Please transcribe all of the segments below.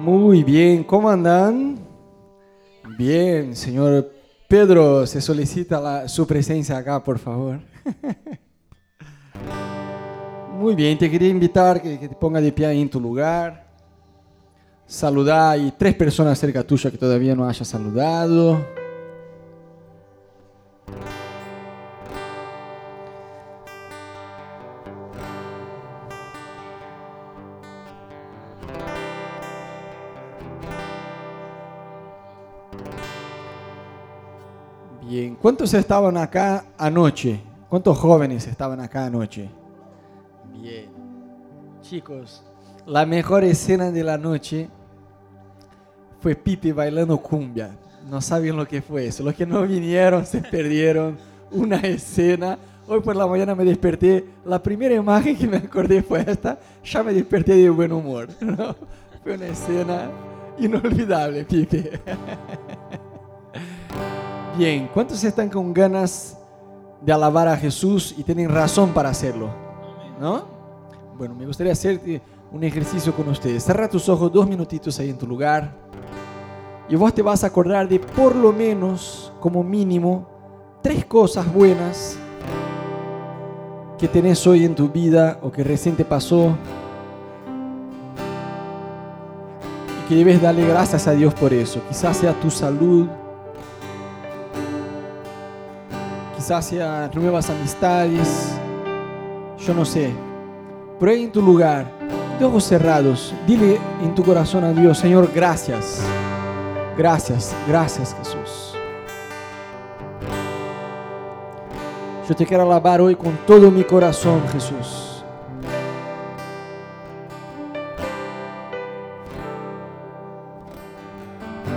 Muy bien, ¿cómo andan? Bien, señor Pedro, se solicita su presencia acá, por favor. Muy bien, te quería invitar que, que te ponga de pie en tu lugar. Saludar, a tres personas cerca tuya que todavía no haya saludado. ¿Cuántos estaban acá anoche? ¿Cuántos jóvenes estaban acá anoche? Bien. Chicos, la mejor escena de la noche fue Pipe bailando cumbia. No saben lo que fue eso. Los que no vinieron se perdieron una escena. Hoy por la mañana me desperté. La primera imagen que me acordé fue esta. Ya me desperté de buen humor. ¿no? Fue una escena inolvidable, Pipe. Bien, ¿cuántos están con ganas de alabar a Jesús y tienen razón para hacerlo? ¿No? Bueno, me gustaría hacerte un ejercicio con ustedes. Cerra tus ojos dos minutitos ahí en tu lugar. Y vos te vas a acordar de por lo menos, como mínimo, tres cosas buenas que tenés hoy en tu vida o que recién pasó. Y que debes darle gracias a Dios por eso. Quizás sea tu salud, sea nuevas amistades, yo no sé. Pero ahí en tu lugar, de ojos cerrados, dile en tu corazón a Dios, Señor, gracias. Gracias, gracias Jesús. Yo te quiero alabar hoy con todo mi corazón, Jesús.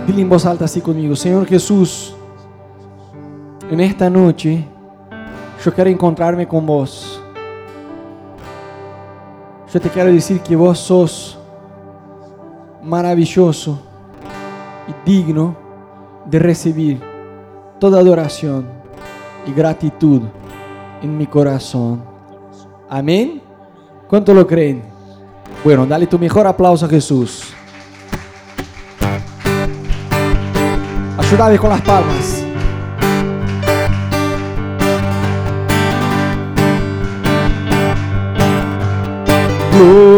Dile en voz alta así conmigo, Señor Jesús, en esta noche yo quiero encontrarme con vos. Yo te quiero decir que vos sos maravilloso y digno de recibir toda adoración y gratitud en mi corazón. Amén. ¿Cuánto lo creen? Bueno, dale tu mejor aplauso a Jesús. Ayúdame con las palmas. Glorioso.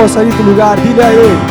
força aí do lugar, dile a Ele.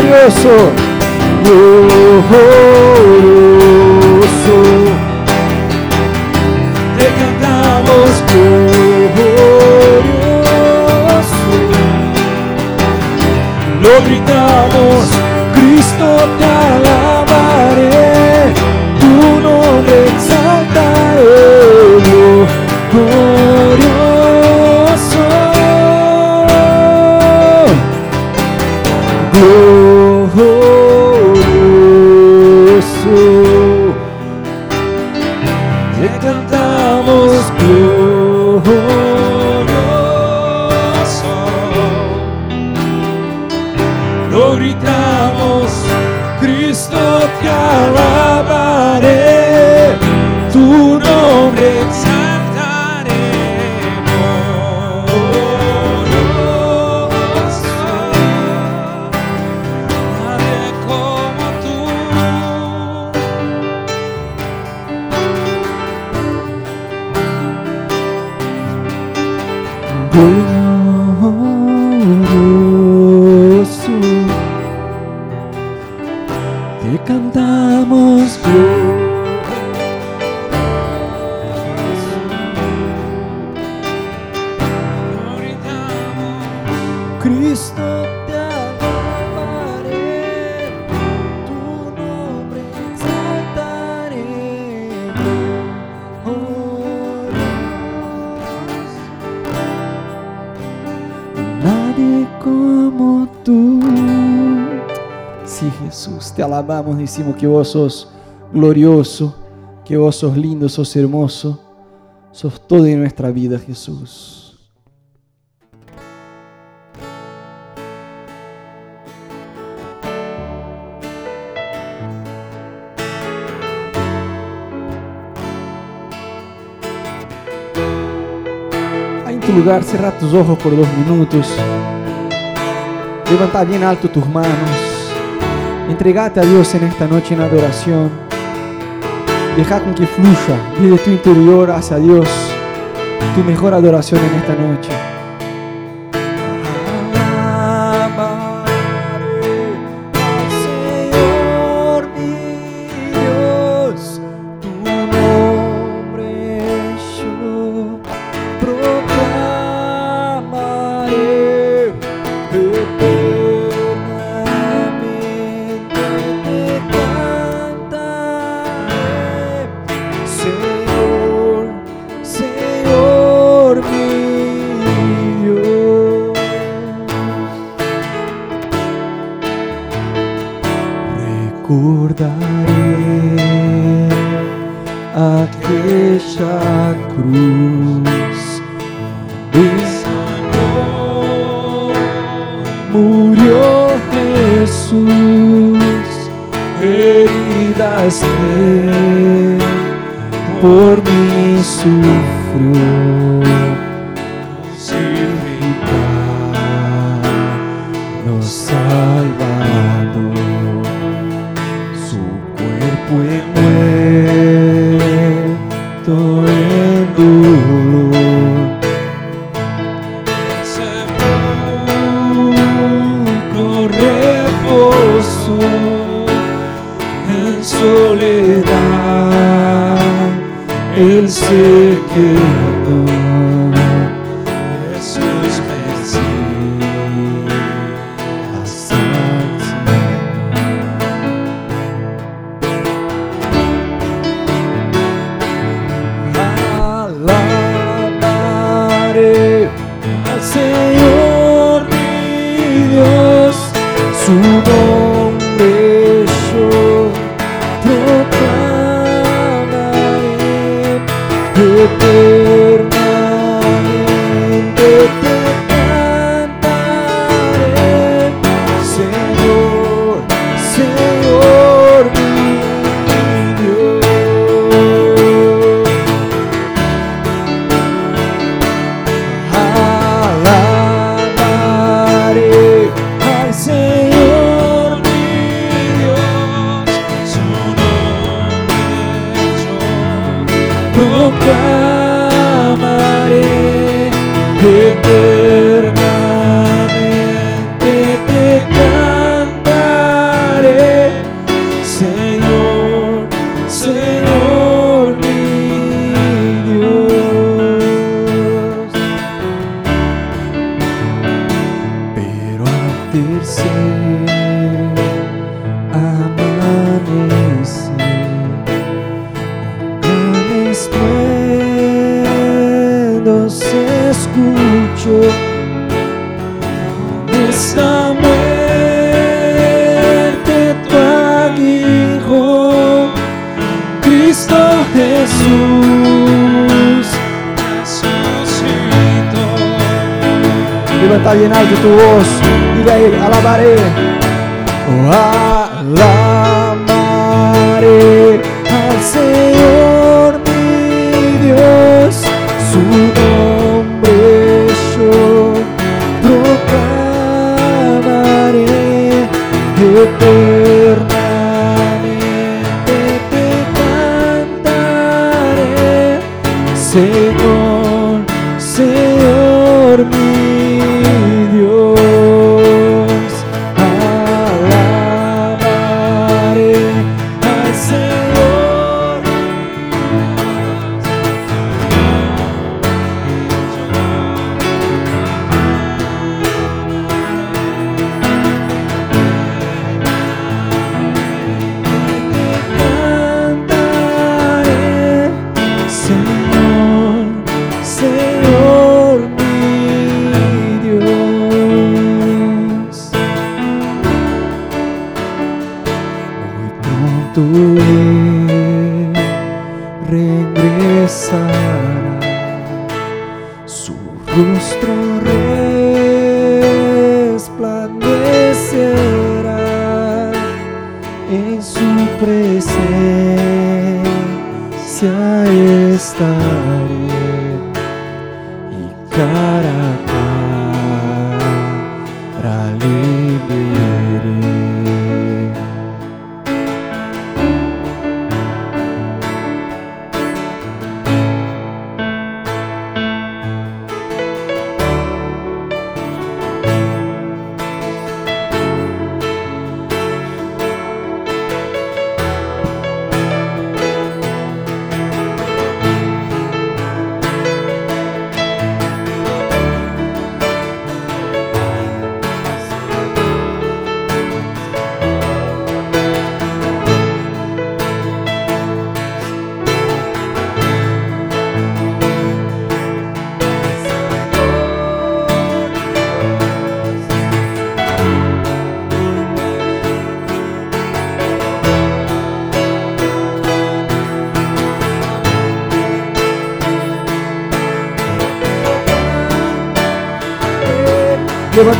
glorioso y. Te cantamos glorioso, lo gritamos, Cristo te alaba. Decimos que vos sos glorioso, que vos sos lindo, sos hermoso, sos todo en nuestra vida, Jesús. lugar, cerrar tus ojos por dos minutos. Levanta bien alto tus manos. Entregate a Dios en esta noche en adoración. Deja con que fluya desde tu interior hacia Dios tu mejor adoración en esta noche.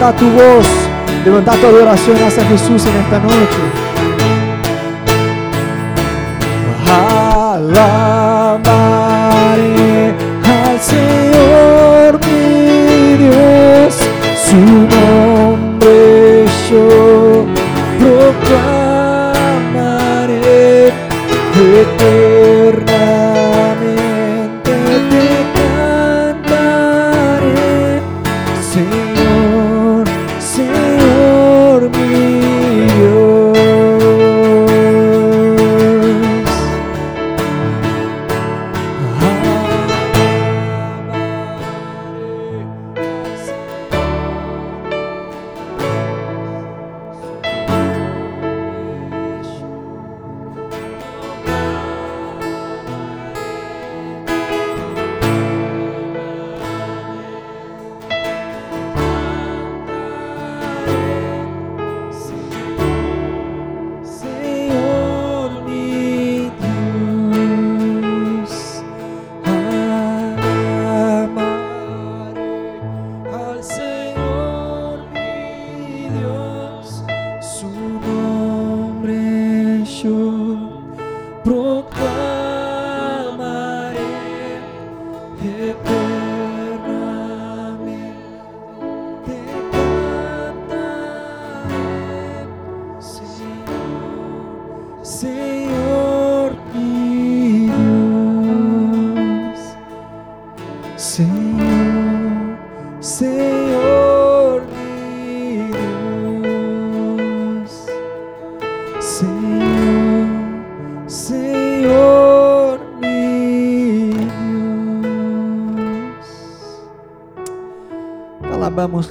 Levanta tu voz, levanta tu adoración hacia Jesús en esta noche.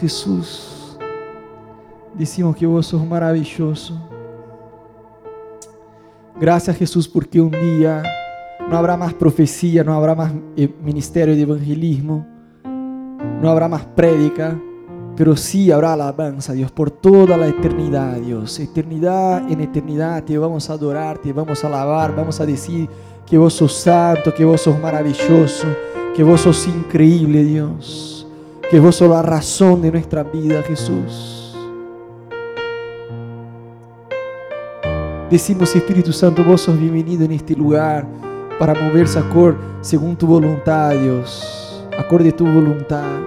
Jesús. Decimos que vos sos maravilloso. Gracias Jesús porque un día no habrá más profecía, no habrá más eh, ministerio de evangelismo, no habrá más prédica, pero sí habrá alabanza, Dios, por toda la eternidad, Dios. Eternidad en eternidad te vamos a adorar, te vamos a alabar, vamos a decir que vos sos santo, que vos sos maravilloso, que vos sos increíble, Dios. Que vos sos la razón de nuestra vida, Jesús. Decimos, Espíritu Santo, vos sos bienvenido en este lugar para moverse acorde según tu voluntad, Dios. Acorde tu voluntad.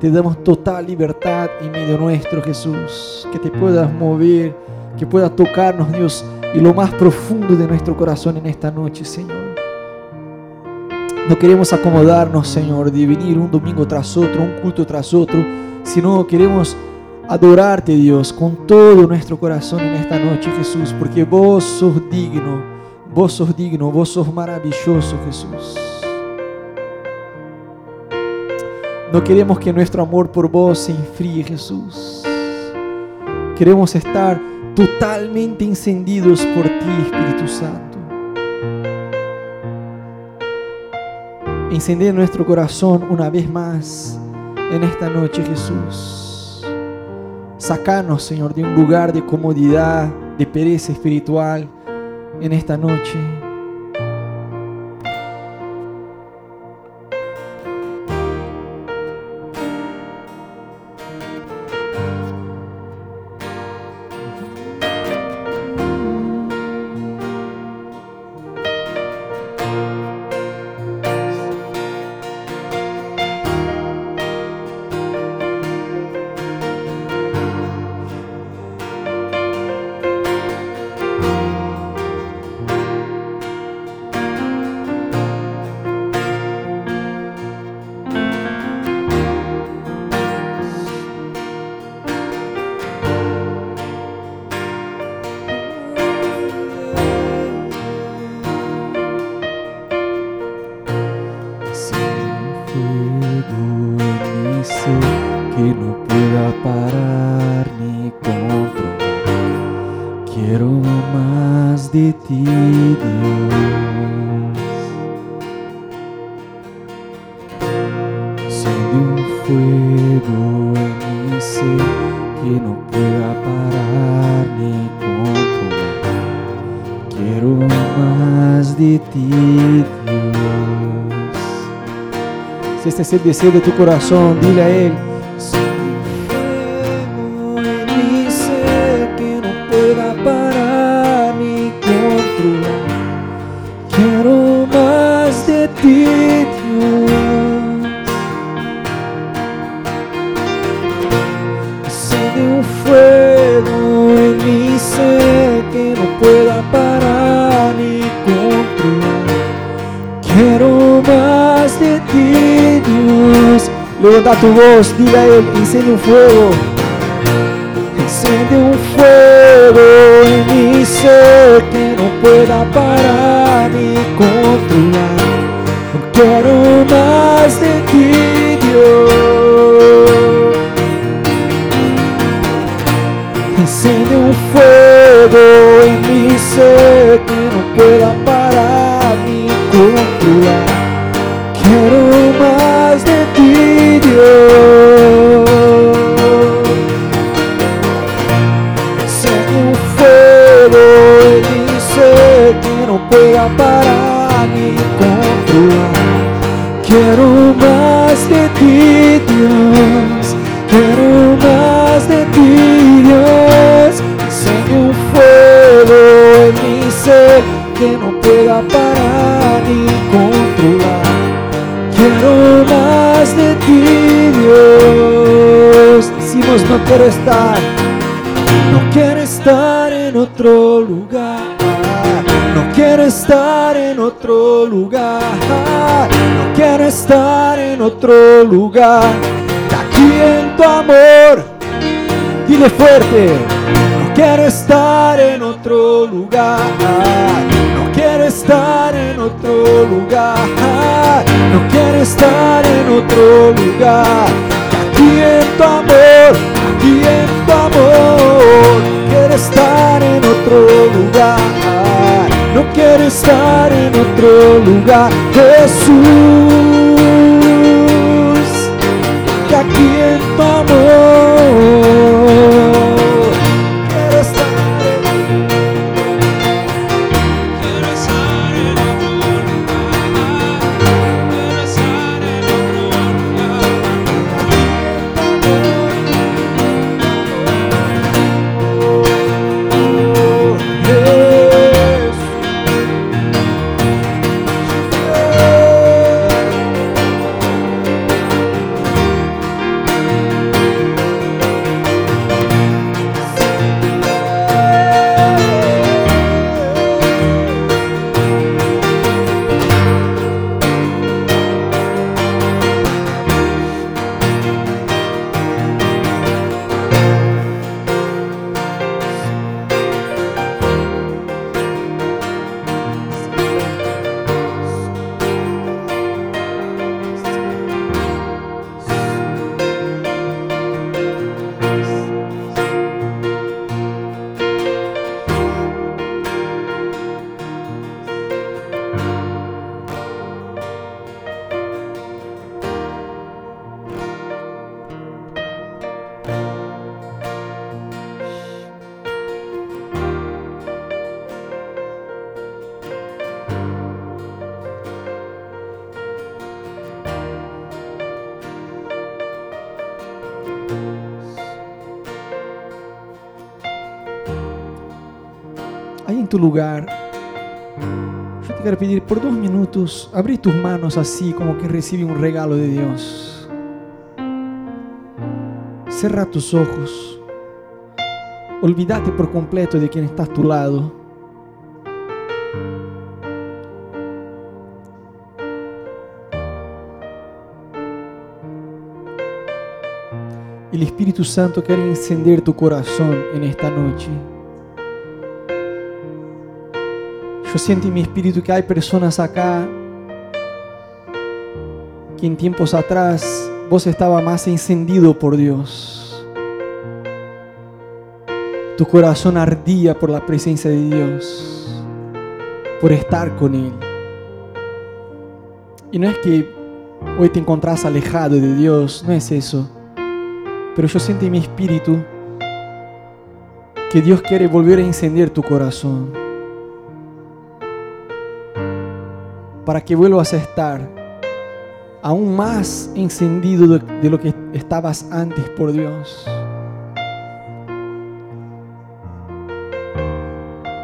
Te damos total libertad en medio nuestro, Jesús. Que te puedas mover, que puedas tocarnos, Dios, y lo más profundo de nuestro corazón en esta noche, Señor. No queremos acomodarnos, Señor, de venir un domingo tras otro, un culto tras otro, sino queremos adorarte, Dios, con todo nuestro corazón en esta noche, Jesús, porque vos sos digno, vos sos digno, vos sos maravilloso, Jesús. No queremos que nuestro amor por vos se enfríe, Jesús. Queremos estar totalmente encendidos por ti, Espíritu Santo. Encender nuestro corazón una vez más en esta noche, Jesús. Sacarnos, Señor, de un lugar de comodidad, de pereza espiritual en esta noche. Si este es el deseo de tu corazón, dile a Él. Voz, dile a Él, enciende un fuego. Enciende un fuego en mi ser que no pueda parar ni controlar. No quiero más de ti, no quiero estar en otro lugar. No quiero estar en otro lugar. No quiero estar en otro lugar. Aquí en tu amor, dile fuerte. No quiero estar en otro lugar. No quiero estar en otro lugar. No quiero estar en otro lugar. Otro lugar. No quiero estar en otro lugar, Jesús. Que aquí en tu amor abrí tus manos así como que recibe un regalo de Dios. Cierra tus ojos. Olvídate por completo de quien está a tu lado. El Espíritu Santo quiere encender tu corazón en esta noche. Yo siento en mi espíritu que hay personas acá que en tiempos atrás vos estaba más encendido por Dios. Tu corazón ardía por la presencia de Dios, por estar con Él. Y no es que hoy te encontrás alejado de Dios, no es eso. Pero yo siento en mi espíritu que Dios quiere volver a encender tu corazón. Para que vuelvas a estar aún más encendido de, lo que estabas antes por Dios.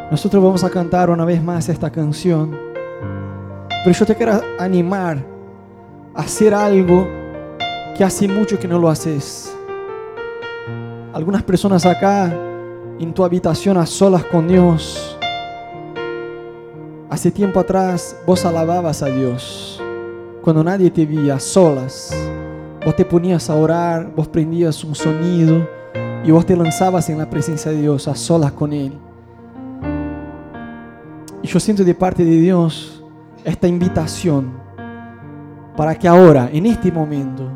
Nosotros vamos a cantar una vez más esta canción. Pero yo te quiero animar a hacer algo que hace mucho que no lo haces. Algunas personas acá en tu habitación a solas con Dios. Hace tiempo atrás vos alababas a Dios cuando nadie te veía, a solas. vos te ponías a orar, vos prendías un sonido y vos te lanzabas en la presencia de Dios a solas con Él. Y yo siento de parte de Dios esta invitación para que ahora, en este momento,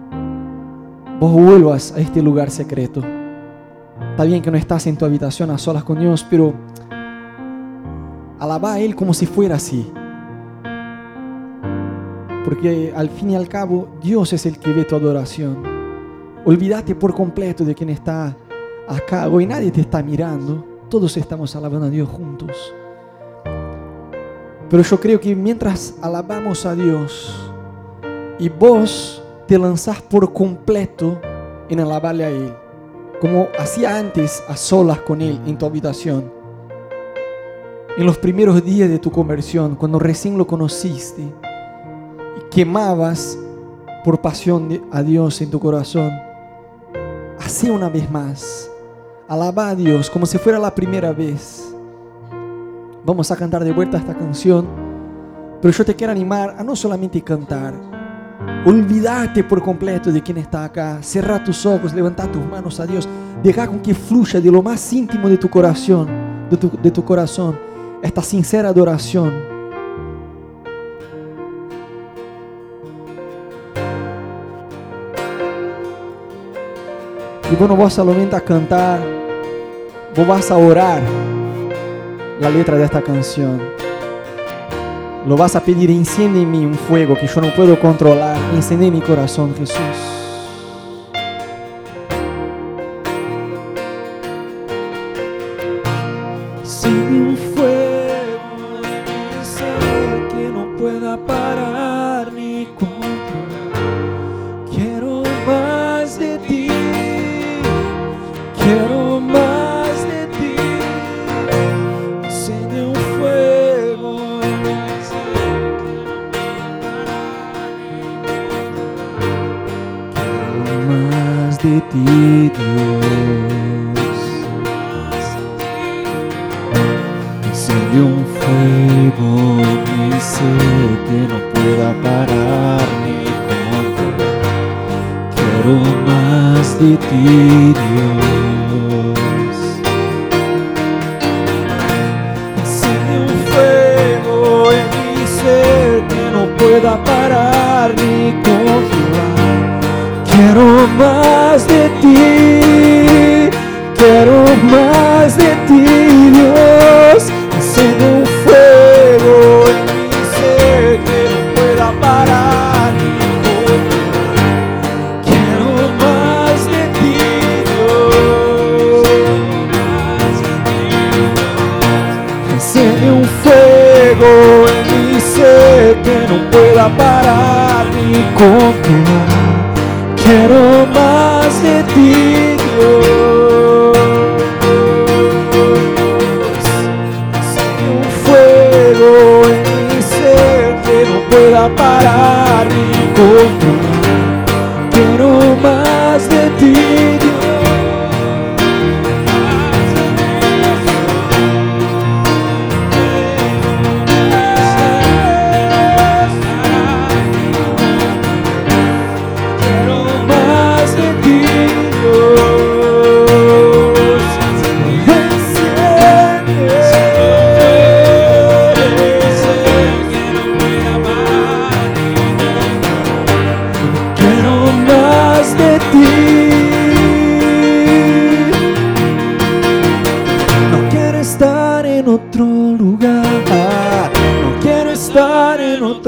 vos vuelvas a este lugar secreto. Está bien que no estás en tu habitación a solas con Dios, pero alaba a Él como si fuera así. Porque al fin y al cabo, Dios es el que ve tu adoración. Olvídate por completo de quien está acá. Hoy nadie te está mirando. Todos estamos alabando a Dios juntos. Pero yo creo que mientras alabamos a Dios y vos te lanzás por completo en alabarle a Él, como hacía antes a solas con Él en tu habitación, en los primeros días de tu conversión, cuando recién lo conociste y quemabas por pasión a Dios en tu corazón, así una vez más, alaba a Dios como si fuera la primera vez. Vamos a cantar de vuelta esta canción, pero yo te quiero animar a no solamente cantar, olvídate por completo de quien está acá, cerrar tus ojos, levantar tus manos a Dios, deja con que fluya de lo más íntimo de tu corazón, de tu corazón, esta sincera adoración. Y bueno, vos solamente a cantar, vos vas a orar la letra de esta canción. Lo vas a pedir, enciende en un fuego que yo no puedo controlar. Enciende mi corazón, Jesús.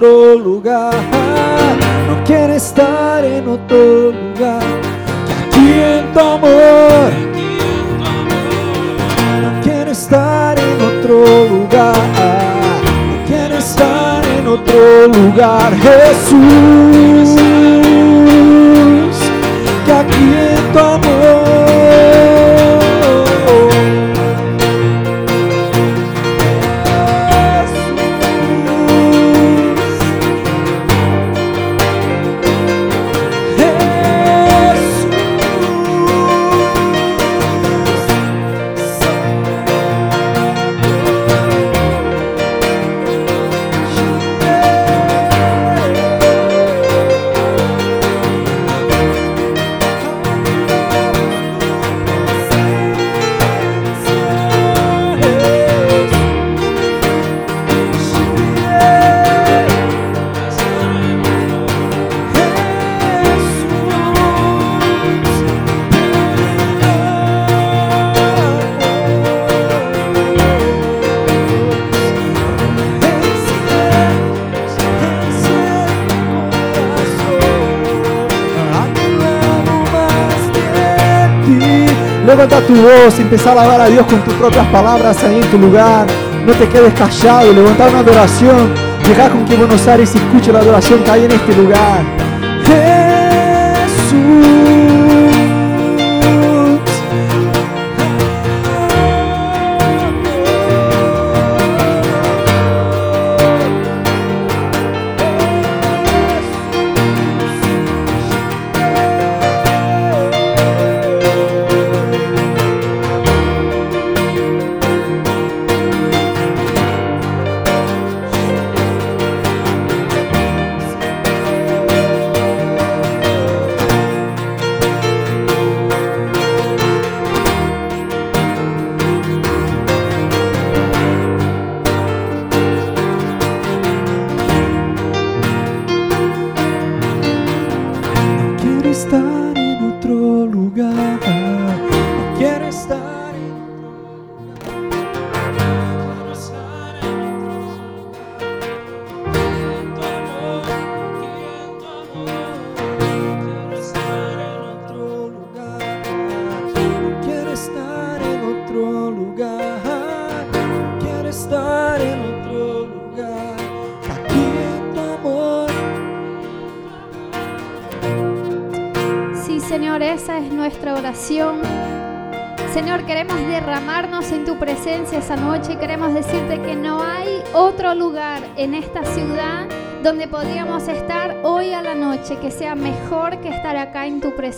Lugar. No quiero estar en otro lugar. Aquí en tu amor. No quiero estar en otro lugar. No quiero estar en otro lugar, Jesús. Que aquí en tu amor. Tu voz, empieza a alabar a Dios con tus propias palabras ahí en tu lugar. No te quedes callado, levanta una adoración. Deja con que Buenos Aires escuche la adoración que hay en este lugar.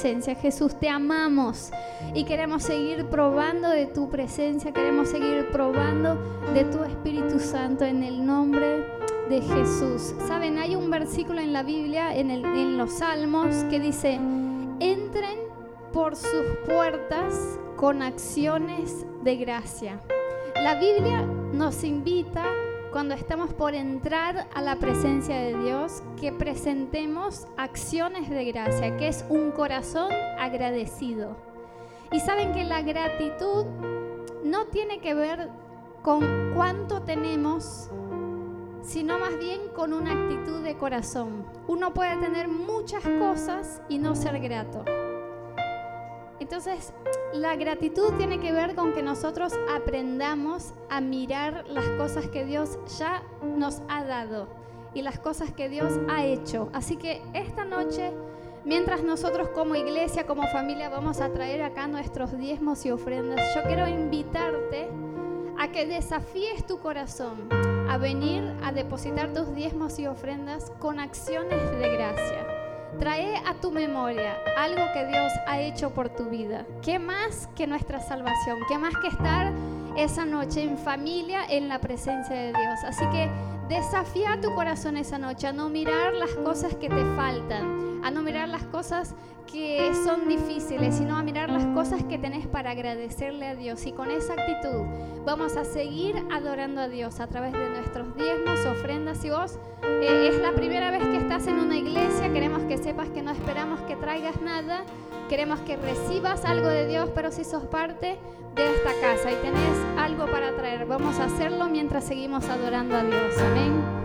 Jesús, te amamos y queremos seguir probando de tu presencia, queremos seguir probando de tu Espíritu Santo en el nombre de Jesús. Saben, hay un versículo en la Biblia, en, en los Salmos, que dice, entren por sus puertas con acciones de gracia. La Biblia nos invita cuando estamos por entrar a la presencia de Dios que presentemos acciones de gracia, que es un corazón agradecido. Y saben que la gratitud no tiene que ver con cuánto tenemos, sino más bien con una actitud de corazón. Uno puede tener muchas cosas y no ser grato. Entonces, la gratitud tiene que ver con que nosotros aprendamos a mirar las cosas que Dios ya nos ha dado y las cosas que Dios ha hecho. Así que esta noche, mientras nosotros como iglesia, como familia, vamos a traer acá nuestros diezmos y ofrendas, yo quiero invitarte a que desafíes tu corazón a venir a depositar tus diezmos y ofrendas con acciones de gracia. Trae a tu memoria algo que Dios ha hecho por tu vida. ¿Qué más que nuestra salvación? ¿Qué más que estar esa noche en familia en la presencia de Dios? Así que desafía tu corazón esa noche a no mirar las cosas que te faltan, a no mirar las cosas que son difíciles, sino a mirar las cosas que tenés para agradecerle a Dios. Y con esa actitud vamos a seguir adorando a Dios a través de nuestros diezmos, ofrendas. Si vos eh, es la primera vez que estás en una iglesia, queremos que sepas que no esperamos que traigas nada, queremos que recibas algo de Dios, pero si sos parte de esta casa y tenés algo para traer, vamos a hacerlo mientras seguimos adorando a Dios. Amén.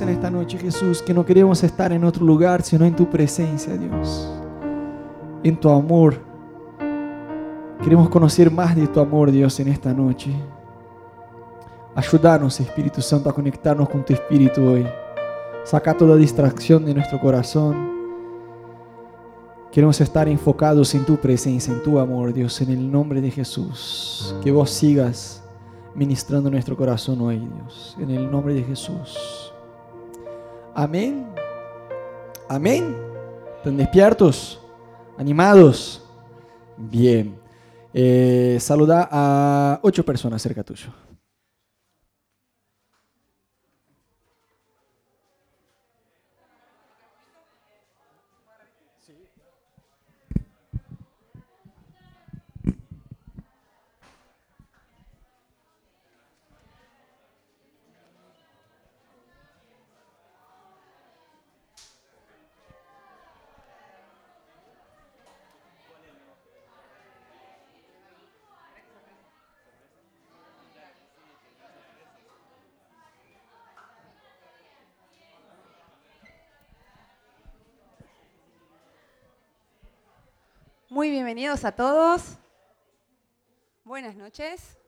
En esta noche, Jesús, que no queremos estar en otro lugar, sino en tu presencia, Dios. En tu amor. Queremos conocer más de tu amor, Dios, en esta noche. Ayúdanos, Espíritu Santo, a conectarnos con tu Espíritu hoy. Saca toda distracción de nuestro corazón. Queremos estar enfocados en tu presencia, en tu amor, Dios, en el nombre de Jesús. Que vos sigas ministrando nuestro corazón hoy, Dios, en el nombre de Jesús. Amén. Amén. ¿Están despiertos? ¿Animados? Bien. Eh, saluda a ocho personas cerca tuyo. muy bienvenidos a todos. Buenas noches.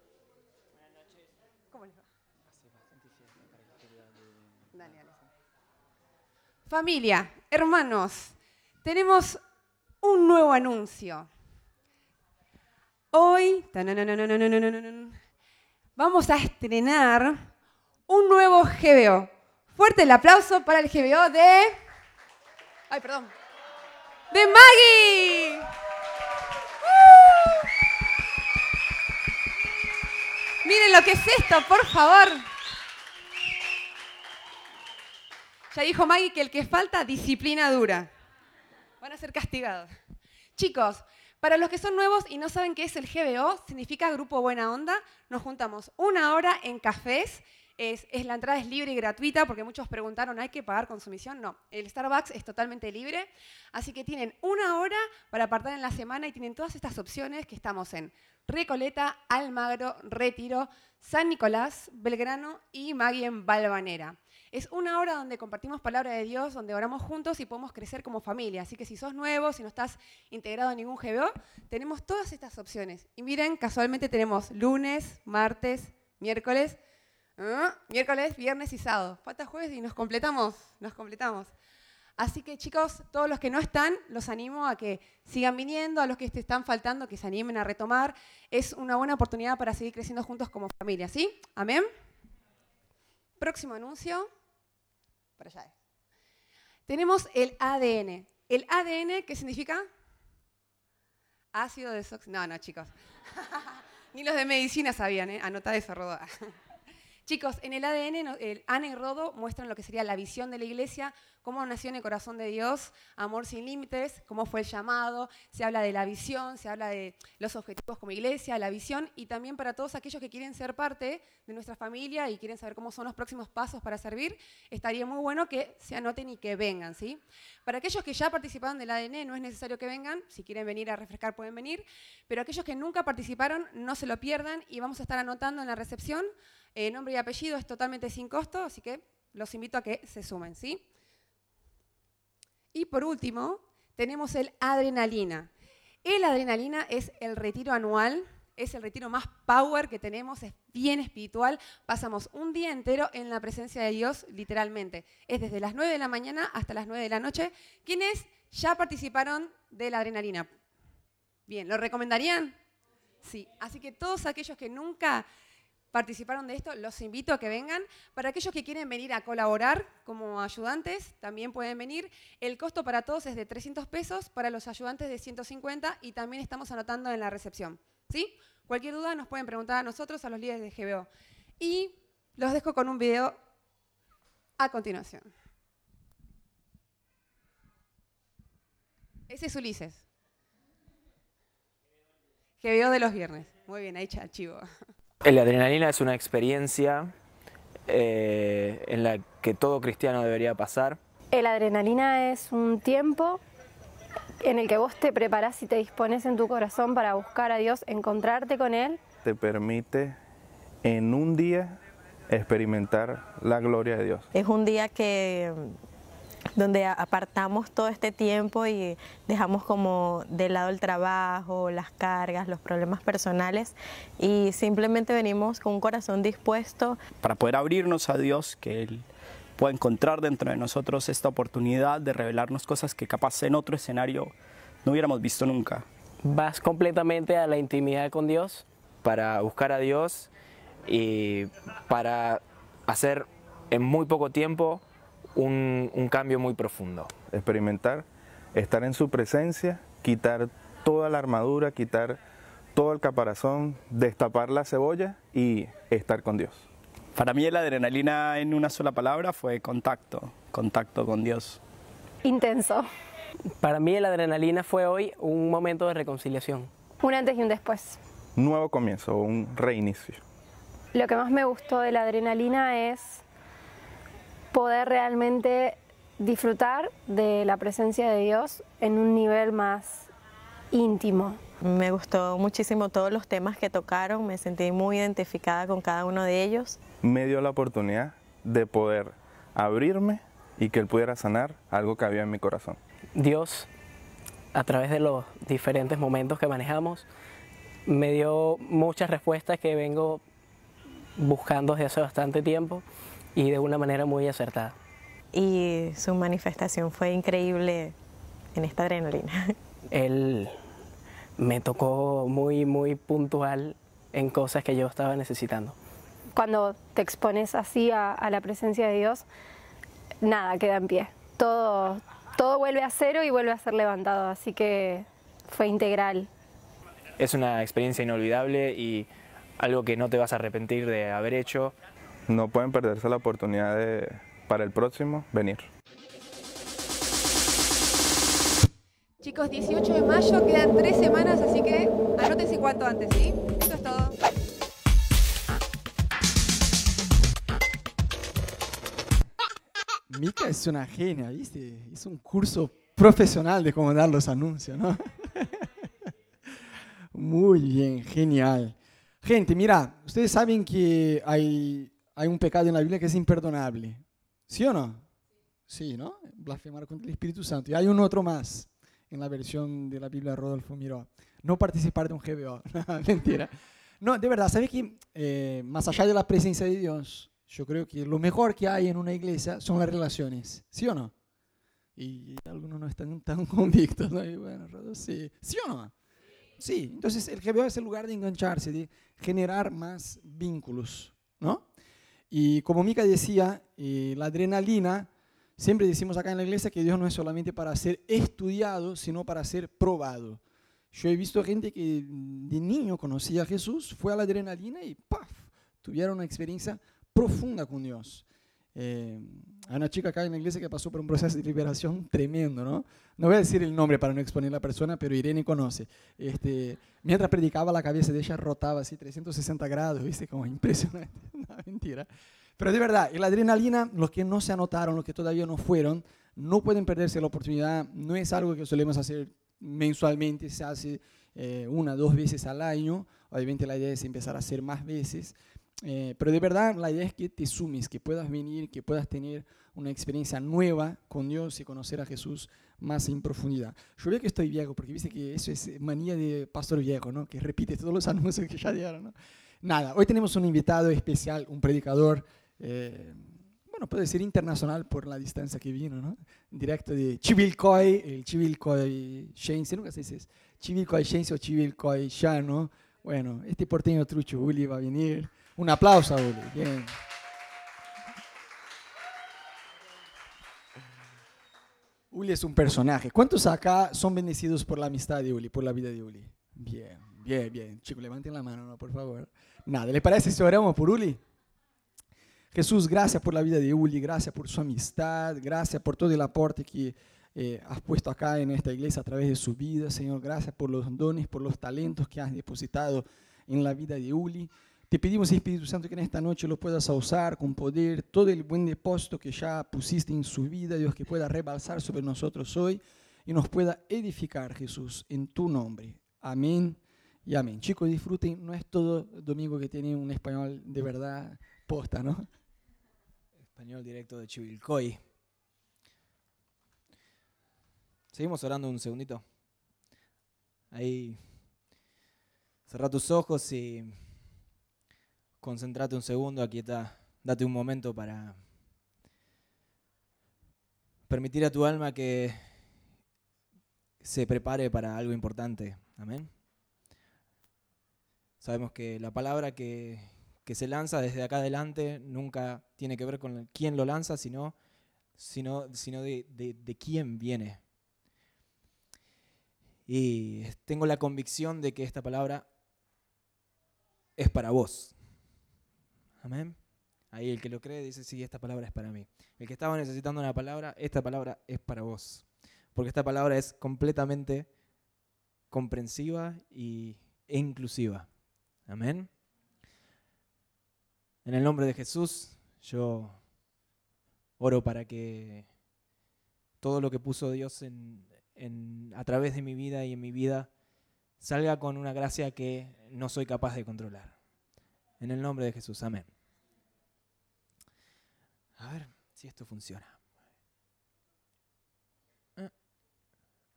Buenas noches. ¿Cómo les va? Dale, dale. Familia, hermanos, tenemos un nuevo anuncio. Hoy vamos a estrenar un nuevo GBO. Fuerte el aplauso para el GBO de... Ay, perdón. De Maggie. Miren lo que es esto, por favor. Ya dijo Maggie que el que falta, disciplina dura. Van a ser castigados. Chicos, para los que son nuevos y no saben qué es el GBO, significa Grupo Buena Onda, nos juntamos una hora en cafés. Es, la entrada es libre y gratuita porque muchos preguntaron, ¿hay que pagar consumición? No, el Starbucks es totalmente libre, así que tienen una hora para apartar en la semana y tienen todas estas opciones que estamos en Recoleta, Almagro, Retiro, San Nicolás, Belgrano y Magui en Balvanera. Es una hora donde compartimos palabra de Dios, donde oramos juntos y podemos crecer como familia. Así que si sos nuevo, si no estás integrado en ningún GBO, tenemos todas estas opciones. Y miren, casualmente tenemos lunes, martes, miércoles, ¿ah? miércoles, viernes y sábado. Falta jueves y nos completamos, nos completamos. Así que chicos, todos los que no están, los animo a que sigan viniendo, a los que te están faltando, que se animen a retomar. Es una buena oportunidad para seguir creciendo juntos como familia, ¿sí? Amén. Próximo anuncio. Para allá. Tenemos el ADN. ¿El ADN qué significa? Ácido desox... No, no, chicos. Ni los de medicina sabían, ¿eh? Anotad eso, Rodo. Chicos, en el ADN, el Ana y Rodo muestran lo que sería la visión de la iglesia, cómo nació en el corazón de Dios, amor sin límites, cómo fue el llamado, se habla de la visión, se habla de los objetivos como iglesia, la visión, y también para todos aquellos que quieren ser parte de nuestra familia y quieren saber cómo son los próximos pasos para servir, estaría muy bueno que se anoten y que vengan, ¿sí? Para aquellos que ya participaron del ADN, no es necesario que vengan, si quieren venir a refrescar pueden venir, pero aquellos que nunca participaron, no se lo pierdan y vamos a estar anotando en la recepción eh, nombre y apellido es totalmente sin costo, así que los invito a que se sumen, ¿sí? Y por último, tenemos el adrenalina. El adrenalina es el retiro anual, es el retiro más power que tenemos, es bien espiritual. Pasamos un día entero en la presencia de Dios, literalmente. Es desde las 9 de la mañana hasta las 9 de la noche. ¿Quiénes ya participaron de la adrenalina? Bien, ¿lo recomendarían? Sí, así que todos aquellos que nunca participaron de esto, los invito a que vengan. Para aquellos que quieren venir a colaborar como ayudantes, también pueden venir. El costo para todos es de 300 pesos, para los ayudantes de 150 y también estamos anotando en la recepción. ¿Sí? Cualquier duda nos pueden preguntar a nosotros, a los líderes de GBO. Y los dejo con un video a continuación. Ese es Ulises. GBO de los viernes. Muy bien, ahí archivo. La adrenalina es una experiencia eh, en la que todo cristiano debería pasar. El adrenalina es un tiempo en el que vos te preparás y te dispones en tu corazón para buscar a Dios, encontrarte con Él. te permite en un día experimentar la gloria de Dios. Es un día que donde apartamos todo este tiempo y dejamos como de lado el trabajo, las cargas, los problemas personales y simplemente venimos con un corazón dispuesto. Para poder abrirnos a Dios, que Él pueda encontrar dentro de nosotros esta oportunidad de revelarnos cosas que capaz en otro escenario no hubiéramos visto nunca. Vas completamente a la intimidad con Dios para buscar a Dios y para hacer en muy poco tiempo un, un cambio muy profundo. Experimentar, estar en su presencia, quitar toda la armadura, quitar todo el caparazón, destapar la cebolla y estar con Dios. Para mí la adrenalina en una sola palabra fue contacto, contacto con Dios. Intenso. Para mí la adrenalina fue hoy un momento de reconciliación. Un antes y un después. Nuevo comienzo, un reinicio. Lo que más me gustó de la adrenalina es poder realmente disfrutar de la presencia de Dios en un nivel más íntimo. Me gustó muchísimo todos los temas que tocaron, me sentí muy identificada con cada uno de ellos. Me dio la oportunidad de poder abrirme y que Él pudiera sanar algo que había en mi corazón. Dios, a través de los diferentes momentos que manejamos, me dio muchas respuestas que vengo buscando desde hace bastante tiempo y de una manera muy acertada. Y su manifestación fue increíble en esta adrenalina. Él me tocó muy, muy puntual en cosas que yo estaba necesitando. Cuando te expones así a, a la presencia de Dios, nada queda en pie. Todo, todo vuelve a cero y vuelve a ser levantado, así que fue integral. Es una experiencia inolvidable y algo que no te vas a arrepentir de haber hecho. No pueden perderse la oportunidad de, para el próximo, venir. Chicos, 18 de mayo, quedan tres semanas, así que anótense cuanto antes, ¿sí? Eso es todo. Mica es una genia, ¿viste? Hizo un curso profesional de cómo dar los anuncios, ¿no? Muy bien, genial. Gente, mira, ustedes saben que hay, hay un pecado en la Biblia que es imperdonable. ¿Sí o no? Sí, ¿no? Blasfemar contra el Espíritu Santo. Y hay un otro más en la versión de la Biblia de Rodolfo Miró. No participar de un GBO. Mentira. No, de verdad, ¿sabes que eh, más allá de la presencia de Dios, yo creo que lo mejor que hay en una iglesia son las relaciones? ¿Sí o no? Y algunos no están tan convictos. ¿no? Y bueno, Rodolfo, sí. ¿Sí o no? Sí, entonces el GBO es el lugar de engancharse, de generar más vínculos, ¿no? Y como Mica decía, eh, la adrenalina, siempre decimos acá en la iglesia que Dios no es solamente para ser estudiado, sino para ser probado. Yo he visto gente que de niño conocía a Jesús, fue a la adrenalina y ¡paf! tuvieron una experiencia profunda con Dios. Eh, hay una chica acá en la iglesia que pasó por un proceso de liberación tremendo, ¿no? No voy a decir el nombre para no exponer la persona, pero Irene conoce. Este, mientras predicaba, la cabeza de ella rotaba así 360 grados, ¿viste? Como impresionante. no, mentira. Pero de verdad, la adrenalina, los que no se anotaron, los que todavía no fueron, no pueden perderse la oportunidad. No es algo que solemos hacer mensualmente, se hace eh, una, dos veces al año. Obviamente la idea es empezar a hacer más veces. Eh, pero de verdad la idea es que te sumes, que puedas venir, que puedas tener una experiencia nueva con Dios y conocer a Jesús más en profundidad. Yo veo que estoy viejo, porque viste que eso es manía de pastor viejo, ¿no? que repite todos los anuncios que ya dieron. ¿no? Nada, hoy tenemos un invitado especial, un predicador, eh, bueno, puede ser internacional por la distancia que vino, ¿no? Directo de Chivilcoy, el Chivilcoy Shense, nunca si es Chivilcoy Shense o Chivilcoy Llano. Bueno, este porteño trucho, Uli, va a venir. Un aplauso a Uli. Bien. Uli es un personaje. ¿Cuántos acá son bendecidos por la amistad de Uli, por la vida de Uli? Bien, bien, bien. Chicos, levanten la mano, ¿no? Por favor. Nada, ¿le parece si oramos por Uli? Jesús, gracias por la vida de Uli, gracias por su amistad, gracias por todo el aporte que eh, has puesto acá en esta iglesia a través de su vida, Señor. Gracias por los dones, por los talentos que has depositado en la vida de Uli. Te pedimos, Espíritu Santo, que en esta noche lo puedas usar con poder, todo el buen depósito que ya pusiste en su vida, Dios, que pueda rebalsar sobre nosotros hoy y nos pueda edificar, Jesús, en tu nombre. Amén y amén. Chicos, disfruten, no es todo domingo que tiene un español de verdad Posta, ¿no? Español directo de Chivilcoy. Seguimos orando un segundito. Ahí. Cerra tus ojos y concentrate un segundo. Aquí está. Date un momento para permitir a tu alma que se prepare para algo importante. Amén. Sabemos que la palabra que, se lanza desde acá adelante nunca tiene que ver con quién lo lanza, sino, sino, sino de, de quién viene. Y tengo la convicción de que esta palabra es para vos. Amén. Ahí el que lo cree dice, sí, esta palabra es para mí. El que estaba necesitando una palabra, esta palabra es para vos. Porque esta palabra es completamente comprensiva y, e inclusiva. Amén. En el nombre de Jesús, yo oro para que todo lo que puso Dios en, a través de mi vida y en mi vida salga con una gracia que no soy capaz de controlar. En el nombre de Jesús, amén. A ver si esto funciona. Ah,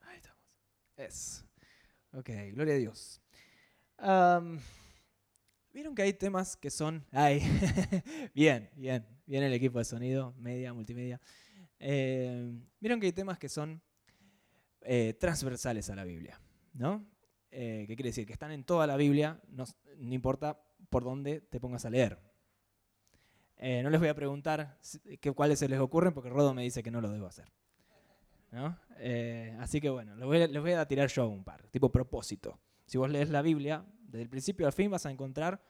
ahí estamos. Es. Ok, gloria a Dios. Um, Vieron que hay temas que son... Ay, bien, bien, bien el equipo de sonido, media, multimedia. Eh, Vieron que hay temas que son eh, transversales a la Biblia, ¿no? Eh, ¿Qué quiere decir? Que están en toda la Biblia, no, no importa por dónde te pongas a leer. Eh, no les voy a preguntar qué, cuáles se les ocurren porque Rodo me dice que no lo debo hacer. ¿no? Eh, así que bueno, les voy, a, les voy, a, tirar yo un par, tipo propósito. Si vos lees la Biblia, desde el principio al fin vas a encontrar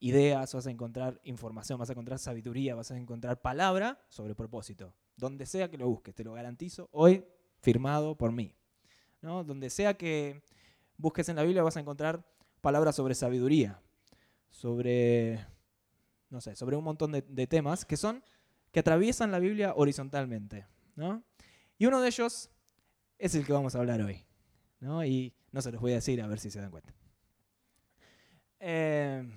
ideas, vas a encontrar información, vas a encontrar sabiduría, vas a encontrar palabra sobre propósito. Donde sea que lo busques, te lo garantizo, hoy firmado por mí. ¿no? Donde sea que busques en la Biblia vas a encontrar palabras sobre sabiduría, sobre, no sé, sobre un montón de, temas que son, que atraviesan la Biblia horizontalmente. ¿no? Y uno de ellos es el que vamos a hablar hoy. ¿no? Y no se los voy a decir a ver si se dan cuenta. Eh,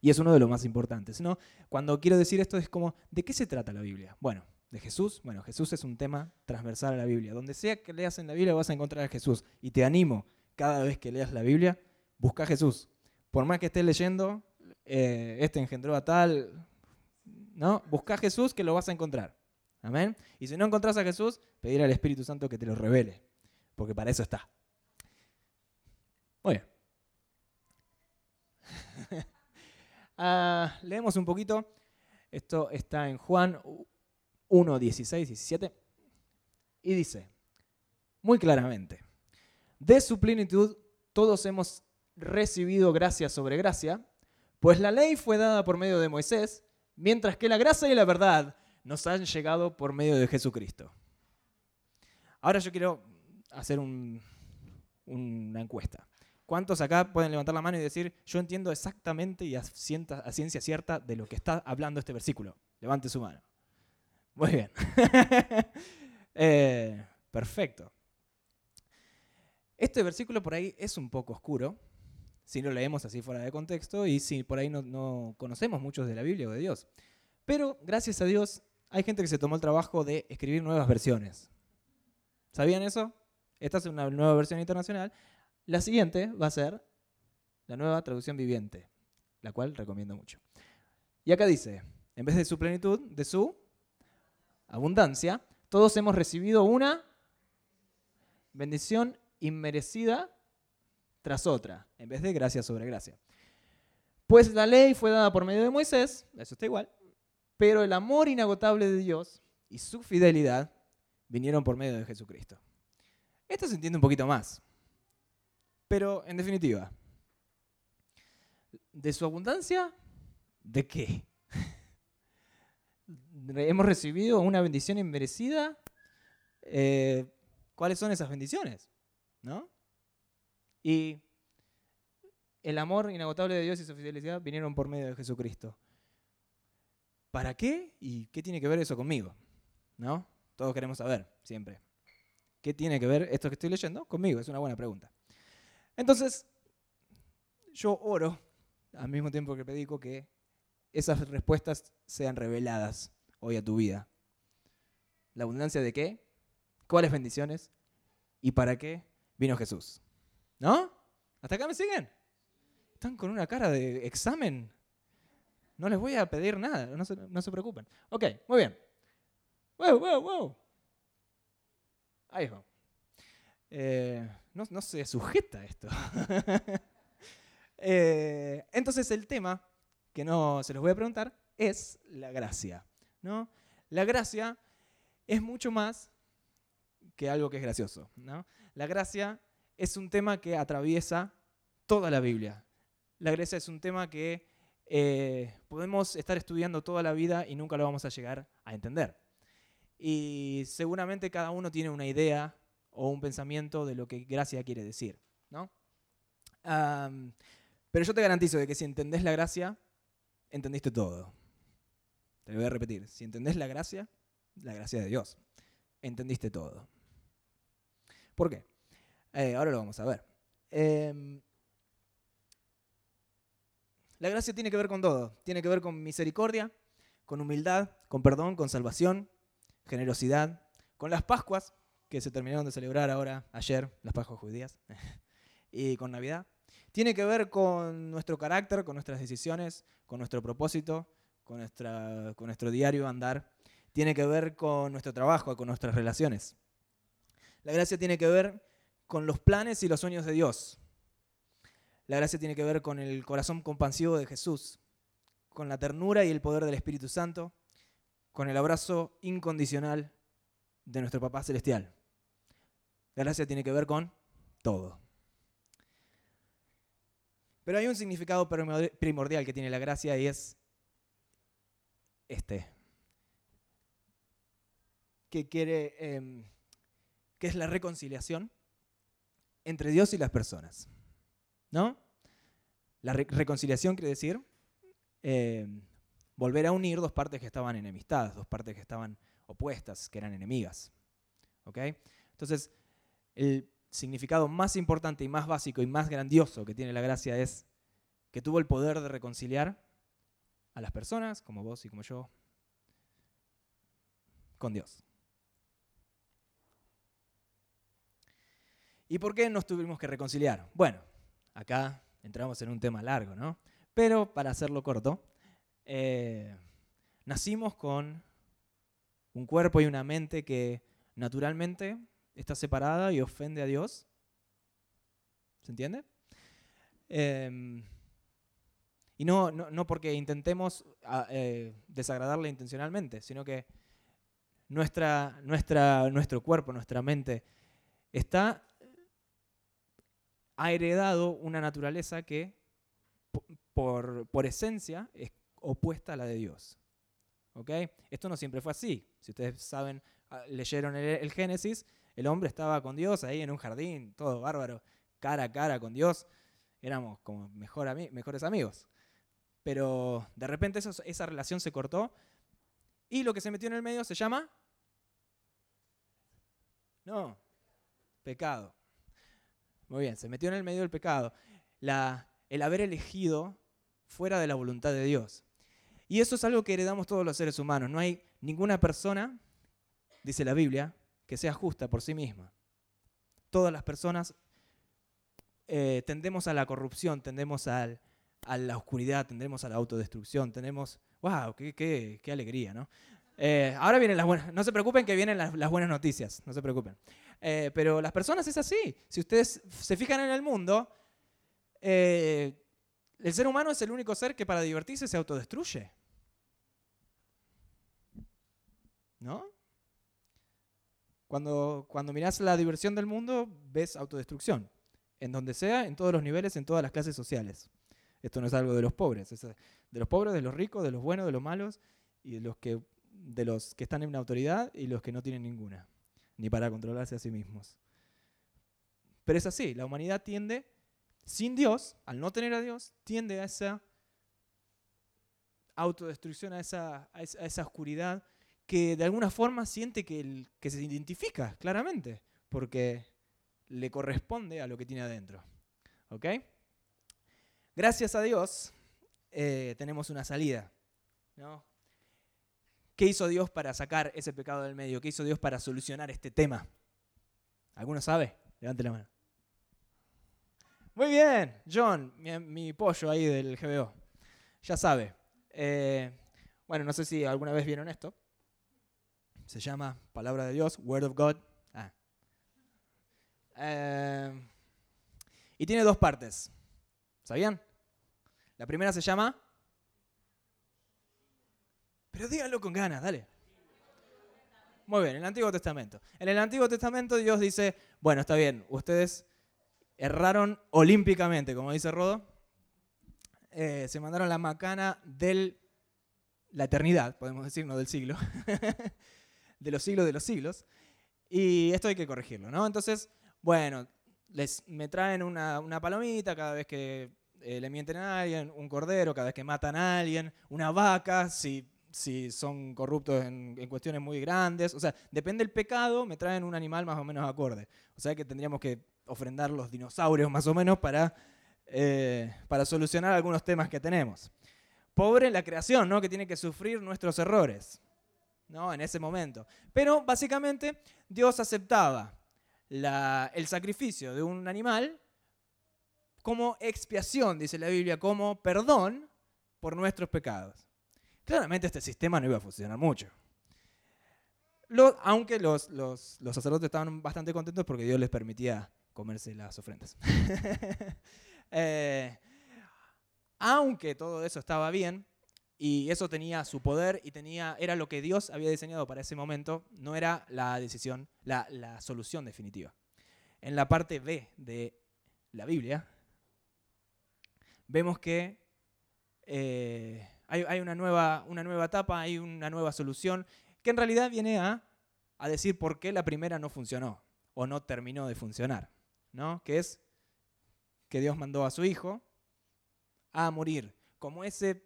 y es uno de los más importantes. ¿no? Cuando quiero decir esto es como, ¿de qué se trata la Biblia? Bueno, de Jesús. Bueno, Jesús es un tema transversal a la Biblia. Donde sea que leas en la Biblia vas a encontrar a Jesús. Y te animo, cada vez que leas la Biblia, busca a Jesús. Por más que estés leyendo, eh, este engendró a tal, ¿no? Busca a Jesús que lo vas a encontrar. Amén. Y si no encontrás a Jesús, pedir al Espíritu Santo que te lo revele. Porque para eso está. Muy bien. uh, leemos un poquito. Esto está en Juan 1, 16, 17. Y dice, muy claramente, de su plenitud todos hemos recibido gracia sobre gracia, pues la ley fue dada por medio de Moisés, mientras que la gracia y la verdad nos han llegado por medio de Jesucristo. Ahora yo quiero hacer un, una encuesta. ¿Cuántos acá pueden levantar la mano y decir, yo entiendo exactamente y a, ciencia cierta de lo que está hablando este versículo? Levante su mano. Muy bien. eh, perfecto. Este versículo por ahí es un poco oscuro, si lo leemos así fuera de contexto y si por ahí no, no conocemos muchos de la Biblia o de Dios. Pero gracias a Dios hay gente que se tomó el trabajo de escribir nuevas versiones. ¿Sabían eso? Esta es una nueva versión internacional. La siguiente va a ser la nueva traducción viviente, la cual recomiendo mucho. Y acá dice, en vez de su plenitud, de su abundancia, todos hemos recibido una bendición inmerecida tras otra, en vez de gracia sobre gracia. Pues la ley fue dada por medio de Moisés, eso está igual, pero el amor inagotable de Dios y su fidelidad vinieron por medio de Jesucristo. Esto se entiende un poquito más. Pero, en definitiva, ¿de su abundancia? ¿De qué? ¿Hemos recibido una bendición inmerecida? Eh, ¿Cuáles son esas bendiciones? ¿No? Y el amor inagotable de Dios y su fidelidad vinieron por medio de Jesucristo. ¿Para qué? ¿Y qué tiene que ver eso conmigo? ¿No? Todos queremos saber, siempre. ¿Qué tiene que ver esto que estoy leyendo conmigo? Es una buena pregunta. Entonces, yo oro al mismo tiempo que predico que esas respuestas sean reveladas hoy a tu vida. ¿La abundancia de qué? ¿Cuáles bendiciones? ¿Y para qué vino Jesús? ¿No? ¿Hasta acá me siguen? Están con una cara de examen. No les voy a pedir nada, no se, no se preocupen. Ok, muy bien. Wow, wow, wow. Ahí va. Eh, no, no se sujeta esto. Eh, entonces el tema que no se los voy a preguntar es la gracia. ¿no? La gracia es mucho más que algo que es gracioso. ¿no? La gracia es un tema que atraviesa toda la Biblia. La gracia es un tema que eh, podemos estar estudiando toda la vida y nunca lo vamos a llegar a entender. Y seguramente cada uno tiene una idea o un pensamiento de lo que gracia quiere decir. ¿no? Pero yo te garantizo de que si entendés la gracia, entendiste todo. Te lo voy a repetir. Si entendés la gracia, la gracia de Dios, entendiste todo. ¿Por qué? Eh, ahora lo vamos a ver. Em, la gracia tiene que ver con todo. Tiene que ver con misericordia, con humildad, con perdón, con salvación, generosidad, con las Pascuas, que se terminaron de celebrar ahora, ayer, las Pascuas judías, y con Navidad. Tiene que ver con nuestro carácter, con nuestras decisiones, con nuestro propósito, con, con nuestro diario andar. Tiene que ver con nuestro trabajo, con nuestras relaciones. La gracia tiene que ver con los planes y los sueños de Dios. La gracia tiene que ver con el corazón compasivo de Jesús, con la ternura y el poder del Espíritu Santo, con el abrazo incondicional de nuestro Papá Celestial. La gracia tiene que ver con todo. Pero hay un significado primordi- primordial que tiene la gracia y es este, que quiere, em, que es la reconciliación entre Dios y las personas, ¿no? La re- reconciliación quiere decir em, volver a unir dos partes que estaban enemistadas, dos partes que estaban opuestas, que eran enemigas, ¿ok? Entonces, el significado más importante y más básico y más grandioso que tiene la gracia es que tuvo el poder de reconciliar a las personas, como vos y como yo, con Dios. ¿Y por qué nos tuvimos que reconciliar? Bueno, acá entramos en un tema largo, ¿no? Pero para hacerlo corto, eh, nacimos con un cuerpo y una mente que naturalmente está separada y ofende a Dios. ¿Se entiende? Em, y no, no, no porque intentemos ah, eh, desagradarle intencionalmente, sino que nuestra, nuestra, nuestro cuerpo, nuestra mente, está, ha heredado una naturaleza que po- por, por esencia es opuesta a la de Dios. ¿Ok? Esto no siempre fue así. Si ustedes saben, ah, leyeron el, Génesis, el hombre estaba con Dios ahí en un jardín, todo bárbaro, cara a cara con Dios. Éramos como mejores amigos. Pero de repente esa relación se cortó y lo que se metió en el medio se llama... No, pecado. Muy bien, se metió en el medio del pecado. El haber elegido fuera de la voluntad de Dios. Y eso es algo que heredamos todos los seres humanos. No hay ninguna persona, dice la Biblia, que sea justa por sí misma. Todas las personas eh, tendemos a la corrupción, tendemos a la oscuridad, tendemos a la autodestrucción, tenemos... ¡Wow! ¡Qué, qué- alegría! ¿no? Eh, ahora vienen las buenas... No se preocupen que vienen las buenas noticias, no se preocupen. Eh, pero las personas es así. Si ustedes se fijan en el mundo, eh, el ser humano es el único ser que para divertirse se autodestruye. ¿No? Cuando, cuando mirás la diversión del mundo, ves autodestrucción. En donde sea, en todos los niveles, en todas las clases sociales. Esto no es algo de los pobres, es de los pobres, de los ricos, de los buenos, de los malos y de los que, de los que están en una autoridad y los que no tienen ninguna, ni para controlarse a sí mismos. Pero es así, la humanidad tiende, sin Dios, al no tener a Dios, tiende a esa autodestrucción, a esa, a esa, oscuridad que de alguna forma siente que, que se identifica claramente, porque le corresponde a lo que tiene adentro. ¿Ok? Gracias a Dios eh, tenemos una salida. ¿no? ¿Qué hizo Dios para sacar ese pecado del medio? ¿Qué hizo Dios para solucionar este tema? ¿Alguno sabe? Levante la mano. Muy bien, John, mi, pollo ahí del GBO. Ya sabe. Eh, bueno, no sé si alguna vez vieron esto. Se llama Palabra de Dios, Word of God. Ah. Eh, y tiene dos partes. ¿Sabían? La primera se llama... Pero díganlo con ganas, dale. Muy bien, el Antiguo Testamento. En el Antiguo Testamento Dios dice, bueno, está bien, ustedes erraron olímpicamente, como dice Rodo. Eh, se mandaron la macana de la eternidad, podemos decir, no del siglo. de los siglos de los siglos. Y esto hay que corregirlo, ¿no? Entonces, bueno, les, me traen una, palomita cada vez que eh, le mienten a alguien, un cordero cada vez que matan a alguien, una vaca, si, si son corruptos en, en cuestiones muy grandes. O sea, depende del pecado, me traen un animal más o menos acorde. O sea que tendríamos que ofrendar los dinosaurios más o menos para, eh, para solucionar algunos temas que tenemos. Pobre la creación, ¿no? Que tiene que sufrir nuestros errores, ¿no? En ese momento. Pero básicamente Dios aceptaba la- el sacrificio de un animal como expiación, dice la Biblia, como perdón por nuestros pecados. Claramente este sistema no iba a funcionar mucho. Aunque los, los- los sacerdotes estaban bastante contentos porque Dios les permitía comerse las ofrendas. Eh, aunque todo eso estaba bien y eso tenía su poder y tenía, era lo que Dios había diseñado para ese momento, no era la decisión, la, la solución definitiva. En la parte B de la Biblia, vemos que eh, hay, una, nueva, una nueva etapa, hay una nueva solución, que en realidad viene a, a decir por qué la primera no funcionó o no terminó de funcionar, ¿no? Que es que Dios mandó a su hijo a morir, como ese,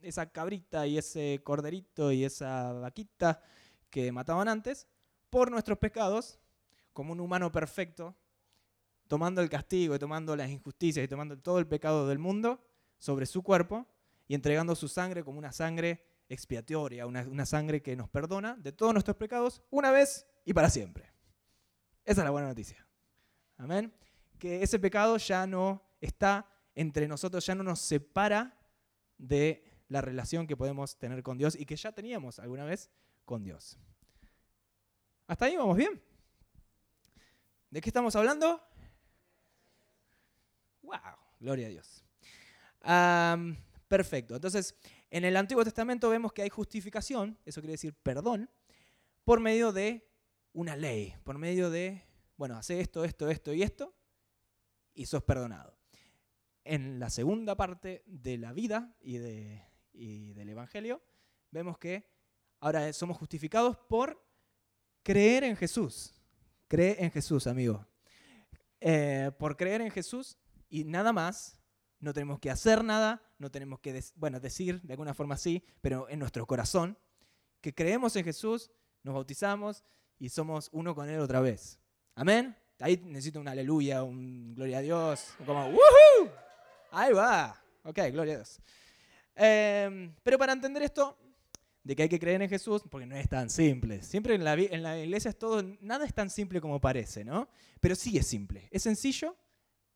esa cabrita y ese corderito y esa vaquita que mataban antes, por nuestros pecados, como un humano perfecto, tomando el castigo y tomando las injusticias y tomando todo el pecado del mundo sobre su cuerpo y entregando su sangre como una sangre expiatoria, una, una sangre que nos perdona de todos nuestros pecados una vez y para siempre. Esa es la buena noticia. Amén. Que ese pecado ya no está entre nosotros, ya no nos separa de la relación que podemos tener con Dios y que ya teníamos alguna vez con Dios. ¿Hasta ahí vamos bien? ¿De qué estamos hablando? ¡Wow! Gloria a Dios. Am, perfecto. Entonces, en el Antiguo Testamento vemos que hay justificación, eso quiere decir perdón, por medio de una ley, por medio de, bueno, hace esto, esto, esto y esto, y sos perdonado. En la segunda parte de la vida y, de- del Evangelio, vemos que ahora somos justificados por creer en Jesús. Cree en Jesús, amigo. Eh, por creer en Jesús y nada más, no tenemos que hacer nada, no tenemos que, bueno, decir de alguna forma sí, pero en nuestro corazón, que creemos en Jesús, nos bautizamos y somos uno con Él otra vez. Amén. Ahí necesito un aleluya, un gloria a Dios, como ¡Woohoo! Ahí va. Ok, gloria a Dios. Em, pero para entender esto, de que hay que creer en Jesús, porque no es tan simple. Siempre en la, en la iglesia es todo, nada es tan simple como parece, ¿no? Pero sí es simple. Es sencillo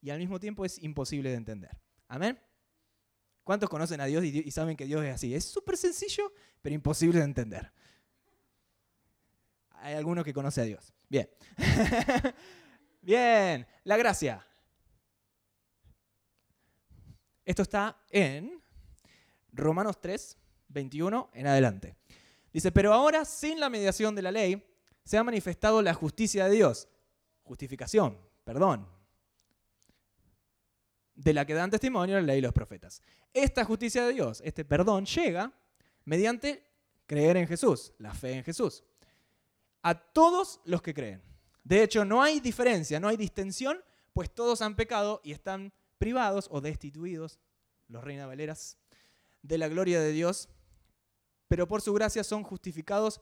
y al mismo tiempo es imposible de entender. Amén. ¿Cuántos conocen a Dios y, saben que Dios es así? Es súper sencillo, pero imposible de entender. Hay alguno que conoce a Dios. Bien. Bien, la gracia. Esto está en Romanos 3, 21 en adelante. Dice, pero ahora sin la mediación de la ley se ha manifestado la justicia de Dios. Justificación, perdón. De la que dan testimonio la ley y los profetas. Esta justicia de Dios, este perdón, llega mediante creer en Jesús, la fe en Jesús. A todos los que creen. De hecho, no hay diferencia, no hay distensión, pues todos han pecado y están privados o destituidos, los reina valeras, de la gloria de Dios, pero por su gracia son justificados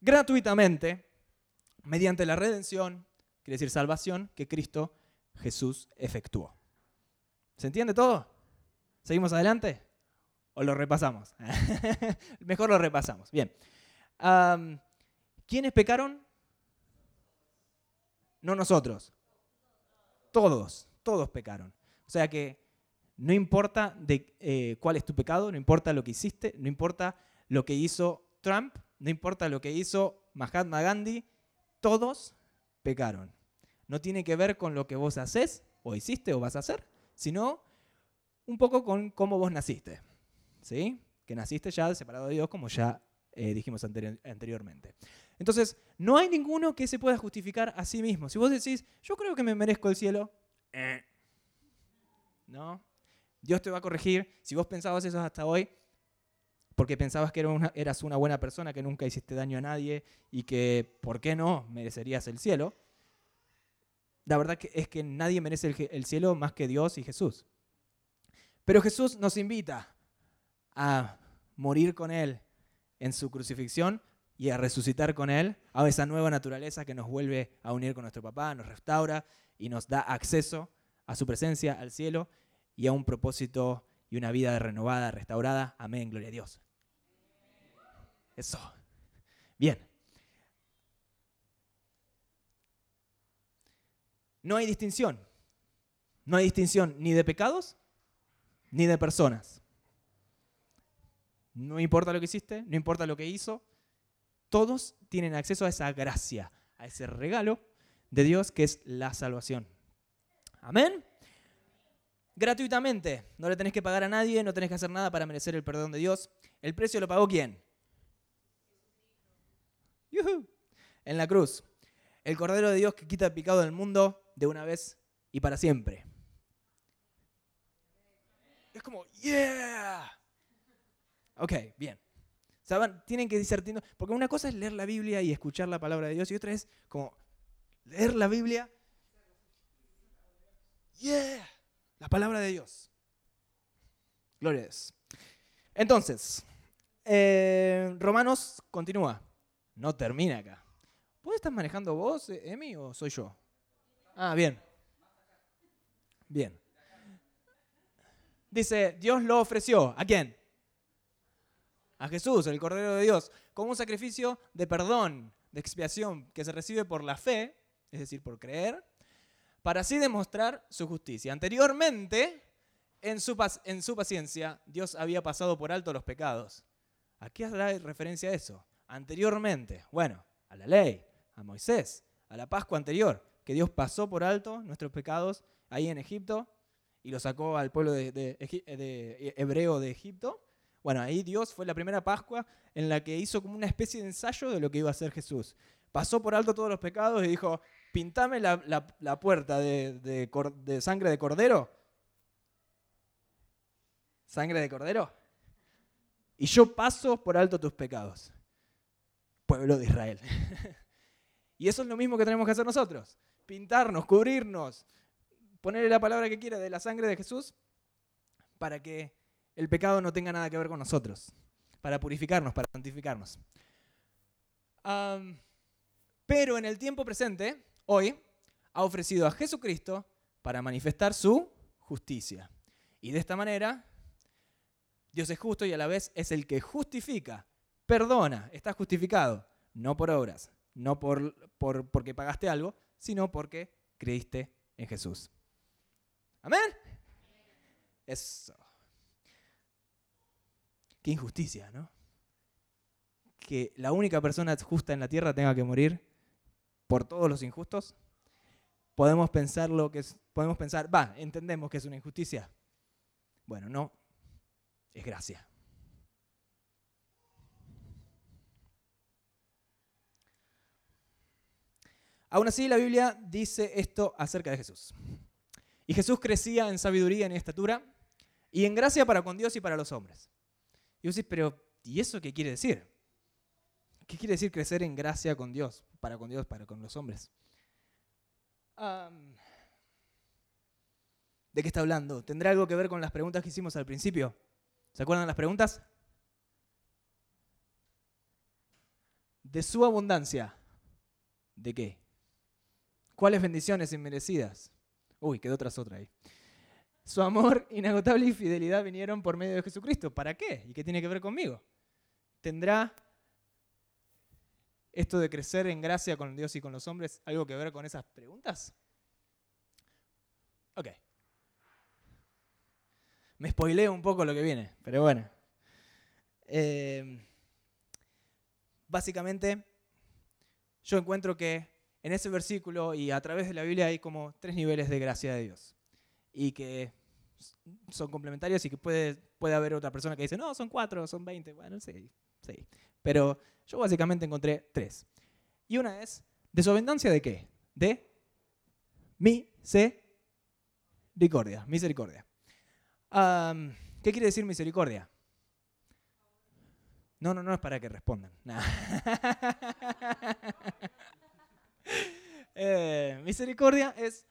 gratuitamente mediante la redención, quiere decir salvación, que Cristo Jesús efectuó. ¿Se entiende todo? ¿Seguimos adelante? ¿O lo repasamos? Mejor lo repasamos. Bien. ¿Quiénes pecaron? No nosotros. Todos, todos pecaron. O sea que no importa de, eh, cuál es tu pecado, no importa lo que hiciste, no importa lo que hizo Trump, no importa lo que hizo Mahatma Gandhi, todos pecaron. No tiene que ver con lo que vos haces, o hiciste, o vas a hacer, sino un poco con cómo vos naciste. ¿Sí? Que naciste ya separado de Dios, como ya eh, dijimos anteri- anteriormente. Entonces, no hay ninguno que se pueda justificar a sí mismo. Si vos decís, yo creo que me merezco el cielo, eh, no. Dios te va a corregir. Si vos pensabas eso hasta hoy, porque pensabas que eras una buena persona, que nunca hiciste daño a nadie y que, ¿por qué no?, merecerías el cielo. La verdad es que nadie merece el, el cielo más que Dios y Jesús. Pero Jesús nos invita a morir con Él en su crucifixión y a resucitar con Él a esa nueva naturaleza que nos vuelve a unir con nuestro papá, nos restaura y nos da acceso a su presencia, al cielo y a un propósito y una vida renovada, restaurada. Amén, gloria a Dios. Eso. Bien. No hay distinción. No hay distinción ni de pecados ni de personas. No importa lo que hiciste, no importa lo que hizo, todos tienen acceso a esa gracia, a ese regalo de Dios que es la salvación. Amén. Gratuitamente, no le tenés que pagar a nadie, no tenés que hacer nada para merecer el perdón de Dios. ¿El precio lo pagó quién? En la cruz. El Cordero de Dios que quita el pecado del mundo de una vez y para siempre. Es como, yeah. Ok, bien. ¿Saben? Tienen que discernir, porque una cosa es leer la Biblia y escuchar la palabra de Dios y otra es como leer la Biblia. Yeah, la palabra de Dios. Gloria a Dios. Entonces, eh, Romanos continúa. No termina acá. ¿Vos estás manejando vos, Emi, o soy yo? Ah, bien. Bien. Dice, Dios lo ofreció. ¿A quién? A Jesús, el Cordero de Dios, como un sacrificio de perdón, de expiación, que se recibe por la fe, es decir, por creer, para así demostrar su justicia. Anteriormente, en su, pac- en su paciencia, Dios había pasado por alto los pecados. ¿A qué hará referencia a eso? Anteriormente, bueno, a la ley, a Moisés, a la Pascua anterior, que Dios pasó por alto nuestros pecados ahí en Egipto y lo sacó al pueblo de, Egi- de hebreo de Egipto. Bueno, ahí Dios fue la primera Pascua en la que hizo como una especie de ensayo de lo que iba a hacer Jesús. Pasó por alto todos los pecados y dijo, pintame la, puerta de, de sangre de cordero. ¿Sangre de cordero? Y yo paso por alto tus pecados, pueblo de Israel. y eso es lo mismo que tenemos que hacer nosotros. Pintarnos, cubrirnos, ponerle la palabra que quiera de la sangre de Jesús para que el pecado no tenga nada que ver con nosotros, para purificarnos, para santificarnos. Pero en el tiempo presente, hoy, ha ofrecido a Jesucristo para manifestar su justicia. Y de esta manera, Dios es justo y a la vez es el que justifica, perdona, está justificado, no por obras, no por, por- porque pagaste algo, sino porque creíste en Jesús. Amén. Eso. Qué injusticia, ¿no? Que la única persona justa en la tierra tenga que morir por todos los injustos. Podemos pensar lo que podemos pensar, va, entendemos que es una injusticia. Bueno, no, es gracia. Aún así, la Biblia dice esto acerca de Jesús. Y Jesús crecía en sabiduría, en estatura y en gracia para con Dios y para los hombres. Y vos decís, pero ¿y eso qué quiere decir? ¿Qué quiere decir crecer en gracia con Dios, para con Dios, para con los hombres? ¿De qué está hablando? ¿Tendrá algo que ver con las preguntas que hicimos al principio? ¿Se acuerdan las preguntas? De su abundancia. ¿De qué? ¿Cuáles bendiciones inmerecidas? Uy, quedó tras otra ahí. su amor inagotable y fidelidad vinieron por medio de Jesucristo. ¿Para qué? ¿Y qué tiene que ver conmigo? ¿Tendrá esto de crecer en gracia con Dios y con los hombres algo que ver con esas preguntas? Ok. Me spoileo un poco lo que viene, pero bueno. Eh, básicamente, yo encuentro que en ese versículo y a través de la Biblia hay como tres niveles de gracia de Dios. Y que son complementarios y que puede, puede haber otra persona que dice, no, son cuatro, son veinte. Bueno, sí, sí. Pero yo básicamente encontré tres. Y una es, ¿desobediencia de qué? De misericordia. Misericordia. Am, ¿Qué quiere decir misericordia? No, no, no es para que respondan. Nah. Eh, misericordia es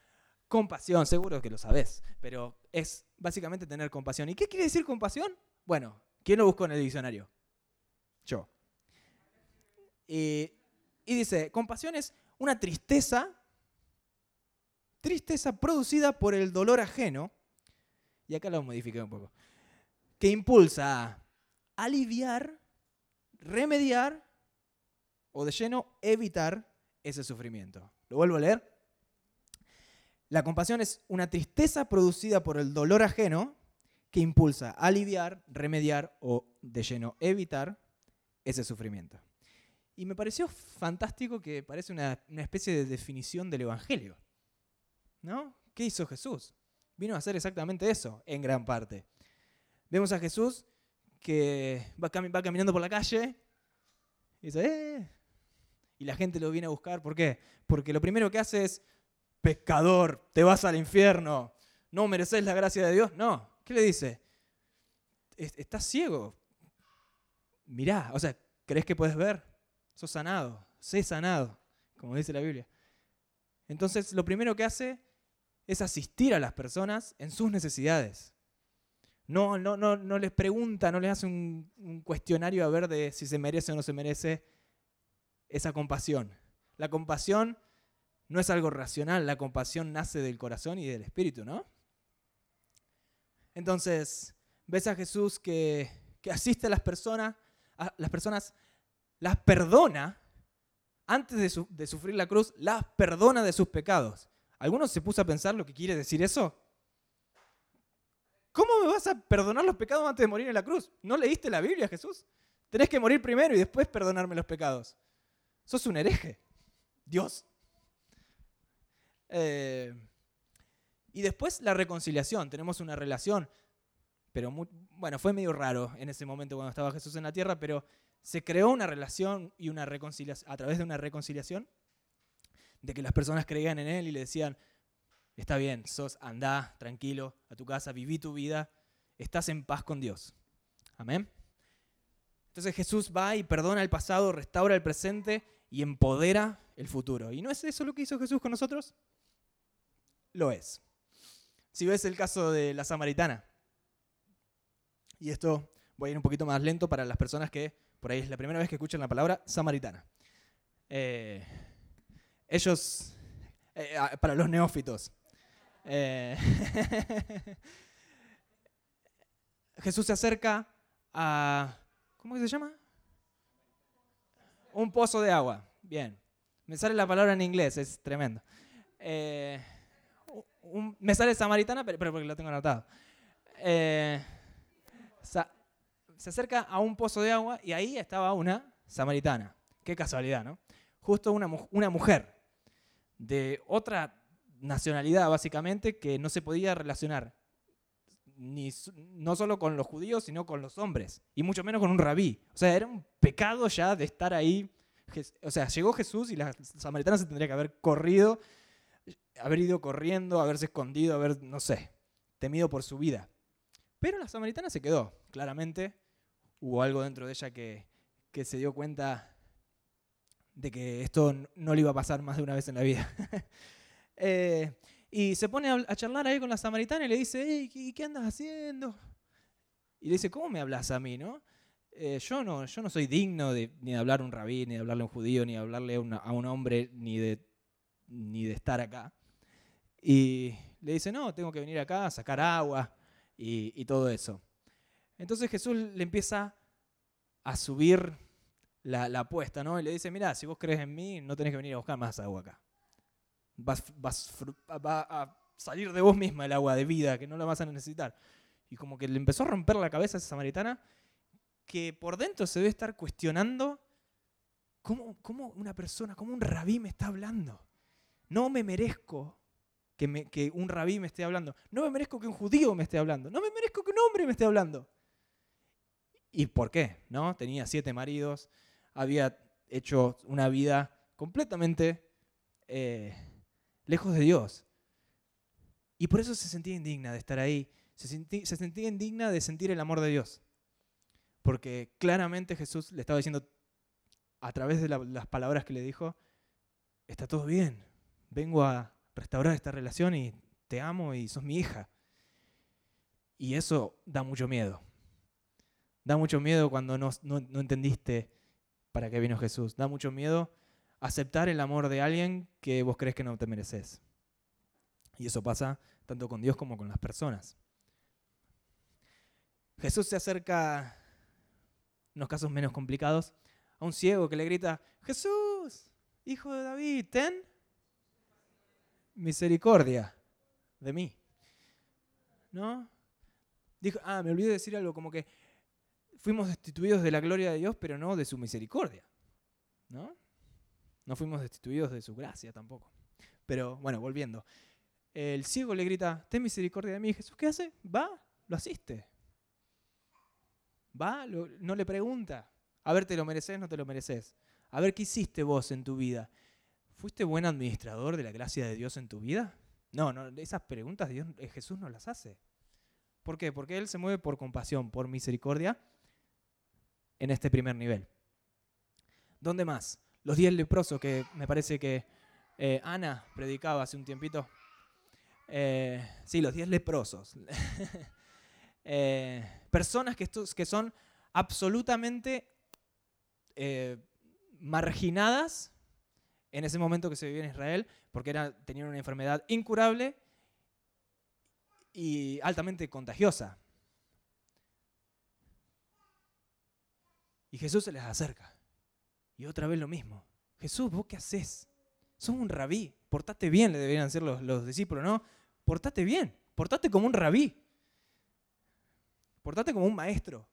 compasión, seguro que lo sabes, pero es básicamente tener compasión. ¿Y qué quiere decir compasión? Bueno, ¿quién lo buscó en el diccionario? Yo. Y, dice, compasión es una tristeza, tristeza producida por el dolor ajeno, y acá lo modifiqué un poco, que impulsa a aliviar, remediar o de lleno evitar ese sufrimiento. ¿Lo vuelvo a leer? La compasión es una tristeza producida por el dolor ajeno que impulsa a aliviar, remediar o de lleno evitar ese sufrimiento. Y me pareció fantástico que parece una, una especie de definición del Evangelio. ¿No? ¿Qué hizo Jesús? Vino a hacer exactamente eso, en gran parte. Vemos a Jesús que va, cami- va caminando por la calle y dice, ¡eh! Y la gente lo viene a buscar. ¿Por qué? Porque lo primero que hace es, pecador, te vas al infierno, no mereces la gracia de Dios. No, ¿qué le dice? "Es- Estás ciego. Mirá, o sea, ¿crees que puedes ver? Sos sanado, sé sanado, como dice la Biblia. Entonces, lo primero que hace es asistir a las personas en sus necesidades. No, no, no, no les pregunta, no les hace un, un cuestionario a ver de si se merece o no se merece esa compasión. La compasión no es algo racional, la compasión nace del corazón y del espíritu, ¿no? Entonces, ves a Jesús que, que asiste a las personas, a las personas las perdona antes de, su- de sufrir la cruz, las perdona de sus pecados. ¿Alguno se puso a pensar lo que quiere decir eso? ¿Cómo me vas a perdonar los pecados antes de morir en la cruz? ¿No leíste la Biblia, Jesús? Tenés que morir primero y después perdonarme los pecados. Sos un hereje. Dios. Eh, y después la reconciliación. Tenemos una relación. Pero bueno, fue medio raro en ese momento cuando estaba Jesús en la tierra, pero se creó una relación y una reconciliación a través de una reconciliación de que las personas creían en él y le decían, está bien, sos, andá tranquilo a tu casa, viví tu vida, estás en paz con Dios. Amén. Entonces Jesús va y perdona el pasado, restaura el presente y empodera el futuro. ¿Y no es eso lo que hizo Jesús con nosotros? Lo es. Si ves el caso de la samaritana, y esto voy a ir un poquito más lento para las personas que por ahí es la primera vez que escuchan la palabra samaritana. Eh, ellos, eh, ah, para los neófitos, eh, Jesús se acerca a, ¿cómo se llama? Un pozo de agua. Bien. Me sale la palabra en inglés, es tremendo. Eh, un- me sale samaritana, pero, pero porque lo tengo anotado. Eh, se acerca a un pozo de agua y ahí estaba una samaritana. Qué casualidad, ¿no? Justo una, una mujer de otra nacionalidad, básicamente, que no se podía relacionar ni, no solo con los judíos, sino con los hombres, y mucho menos con un rabí. O sea, era un pecado ya de estar ahí. O sea, llegó Jesús y la samaritana se tendría que haber corrido, haber ido corriendo, haberse escondido, haber, no sé, temido por su vida. Pero la samaritana se quedó, claramente. Hubo algo dentro de ella que, que se dio cuenta de que esto no le iba a pasar más de una vez en la vida. Eh, y se pone a, charlar ahí con la samaritana y le dice, "Ey, ¿qué, andas haciendo? Y le dice, ¿cómo me hablas a mí, no? Eh, yo no, yo no soy digno de, ni de hablar a un rabí, ni de hablarle a un judío, ni de hablarle a un hombre, ni de, ni de estar acá. Y le dice, no, tengo que venir acá a sacar agua y, y todo eso. Entonces Jesús le empieza a subir la, la apuesta, ¿no? Y le dice, mira, si vos crees en mí, no tenés que venir a buscar más agua acá. Vas, va a salir de vos misma el agua de vida, que no la vas a necesitar. Y como que le empezó a romper la cabeza a esa samaritana, que por dentro se debe estar cuestionando cómo, cómo una persona, cómo un rabí me está hablando. No me merezco que, me- que un rabí me esté hablando. No me merezco que un judío me esté hablando. No me merezco que un hombre me esté hablando. ¿Y por qué? ¿No? Tenía siete maridos, había hecho una vida completamente eh, lejos de Dios. Y por eso se sentía indigna de estar ahí. Se, sentí- se sentía indigna de sentir el amor de Dios. Porque claramente Jesús le estaba diciendo, a través de la- las palabras que le dijo, está todo bien. Vengo a restaurar esta relación y te amo y sos mi hija. Y eso da mucho miedo. Da mucho miedo cuando no, no- no entendiste para qué vino Jesús. Da mucho miedo aceptar el amor de alguien que vos crees que no te mereces. Y eso pasa tanto con Dios como con las personas. Jesús se acerca, en los casos menos complicados, a un ciego que le grita, Jesús, hijo de David, ten misericordia de mí. ¿No? Dijo, ah, me olvidé de decir algo como que fuimos destituidos de la gloria de Dios, pero no de su misericordia. ¿No? No fuimos destituidos de su gracia tampoco. Pero bueno, volviendo. El ciego le grita, ten misericordia de mí. Jesús, ¿qué hace? Va, lo asiste. Va, lo- no le pregunta. A ver, ¿te lo mereces? No te lo mereces. A ver, ¿qué hiciste vos en tu vida? ¿Fuiste buen administrador de la gracia de Dios en tu vida? No, no, esas preguntas Dios, eh, Jesús no las hace. ¿Por qué? Porque Él se mueve por compasión, por misericordia en este primer nivel. ¿Dónde más? Los diez leprosos que me parece que eh, Ana predicaba hace un tiempito. Eh, sí, los diez leprosos. Eh, personas que, que son absolutamente marginadas en ese momento que se vivía en Israel, porque era, tenían una enfermedad incurable y altamente contagiosa. Y Jesús se les acerca. Y otra vez lo mismo. Jesús, ¿vos qué haces? Sos un rabí. Portate bien, le deberían ser los, los discípulos, ¿no? Portate bien. Portate como un rabí. Portate como un maestro.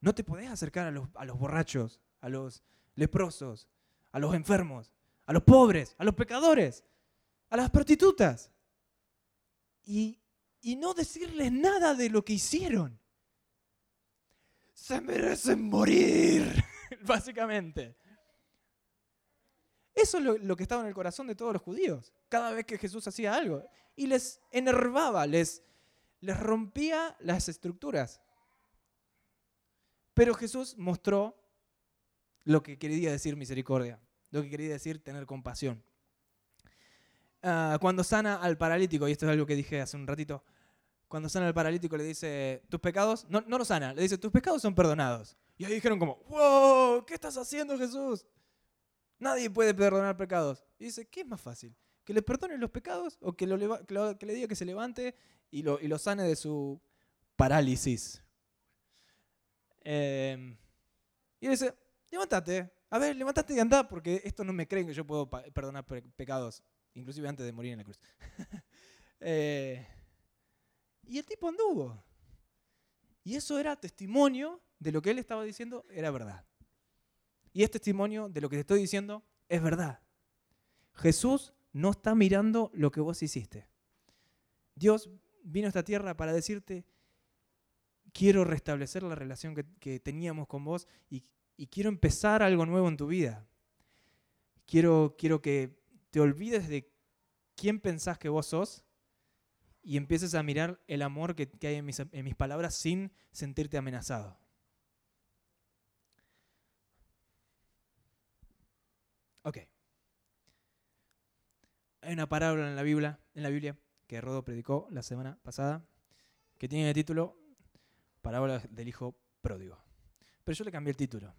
No te podés acercar a los, a los borrachos, a los leprosos, a los enfermos, a los pobres, a los pecadores, a las prostitutas. Y, y no decirles nada de lo que hicieron. Se merecen morir, básicamente. Eso es lo, que estaba en el corazón de todos los judíos, cada vez que Jesús hacía algo. Y les enervaba, les, les rompía las estructuras. Pero Jesús mostró lo que quería decir misericordia, lo que quería decir tener compasión. Ah, cuando sana al paralítico, y esto es algo que dije hace un ratito, cuando sana al paralítico le dice, tus pecados, no, no lo sana, le dice, tus pecados son perdonados. Y ahí dijeron como, wow, ¿qué estás haciendo Jesús? Nadie puede perdonar pecados. Y dice, ¿qué es más fácil? ¿Que le perdone los pecados o que, lo que lo- que le diga que se levante y lo, y lo sane de su parálisis? Eh, y dice, levántate, a ver, levántate y anda, porque esto no me creen que yo puedo perdonar pe- pecados, inclusive antes de morir en la cruz. Eh, y el tipo anduvo. Y eso era testimonio de lo que él estaba diciendo, era verdad. Y es testimonio de lo que te estoy diciendo, es verdad. Jesús no está mirando lo que vos hiciste. Dios vino a esta tierra para decirte, quiero restablecer la relación que, teníamos con vos y, quiero empezar algo nuevo en tu vida. Quiero, quiero que te olvides de quién pensás que vos sos y empieces a mirar el amor que, hay en mis palabras sin sentirte amenazado. Ok. Hay una parábola en la Biblia, en la Biblia que Rodo predicó la semana pasada, que tiene el título Parábola del Hijo Pródigo. Pero yo le cambié el título,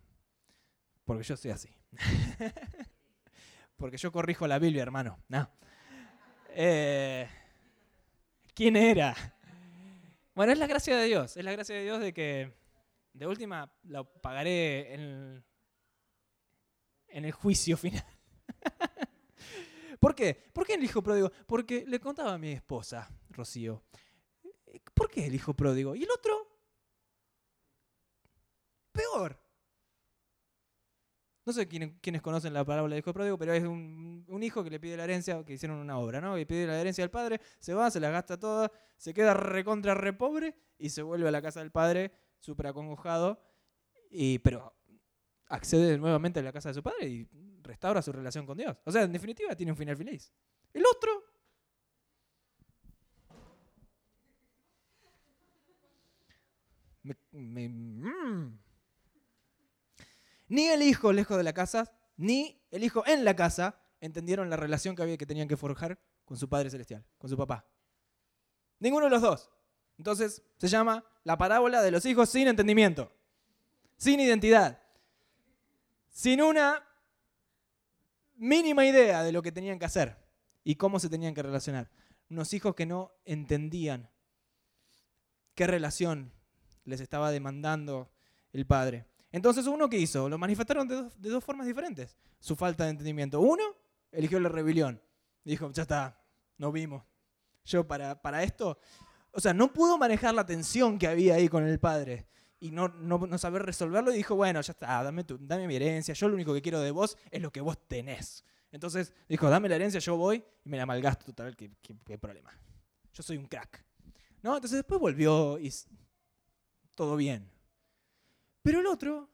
porque yo soy así. porque yo corrijo la Biblia, hermano. No. Eh, quién era. Bueno, es la gracia de Dios, es la gracia de Dios de que de última lo pagaré en, en el juicio final. ¿Por qué? ¿Por qué el hijo pródigo? Porque le contaba a mi esposa, Rocío, ¿por qué el hijo pródigo? ¿Y el otro? Peor. No sé quiénes, quiénes conocen la parábola del hijo pródigo, pero es un, hijo que le pide la herencia, que hicieron una obra, ¿no? Y pide la herencia al padre, se va, se la gasta toda, se queda recontra re pobre y se vuelve a la casa del padre súper acongojado, y, pero accede nuevamente a la casa de su padre y restaura su relación con Dios. O sea, en definitiva tiene un final feliz. El otro mm. Ni el hijo lejos de la casa, ni el hijo en la casa entendieron la relación que, había, que tenían que forjar con su Padre Celestial, con su papá. Ninguno de los dos. Entonces se llama la parábola de los hijos sin entendimiento, sin identidad, sin una mínima idea de lo que tenían que hacer y cómo se tenían que relacionar. Unos hijos que no entendían qué relación les estaba demandando el padre. Entonces, ¿uno qué hizo? Lo manifestaron de dos, formas diferentes. Su falta de entendimiento. Uno, eligió la rebelión. Dijo, ya está, no vimos. Yo para, para esto, o sea, no pudo manejar la tensión que había ahí con el padre y no, no, no saber resolverlo y dijo, bueno, ya está, dame, tu- dame mi herencia, yo lo único que quiero de vos es lo que vos tenés. Entonces dijo, dame la herencia, yo voy y me la malgasto total, ¿qué, qué- qué problema? Yo soy un crack. ¿No? Entonces después volvió y todo bien. Pero el otro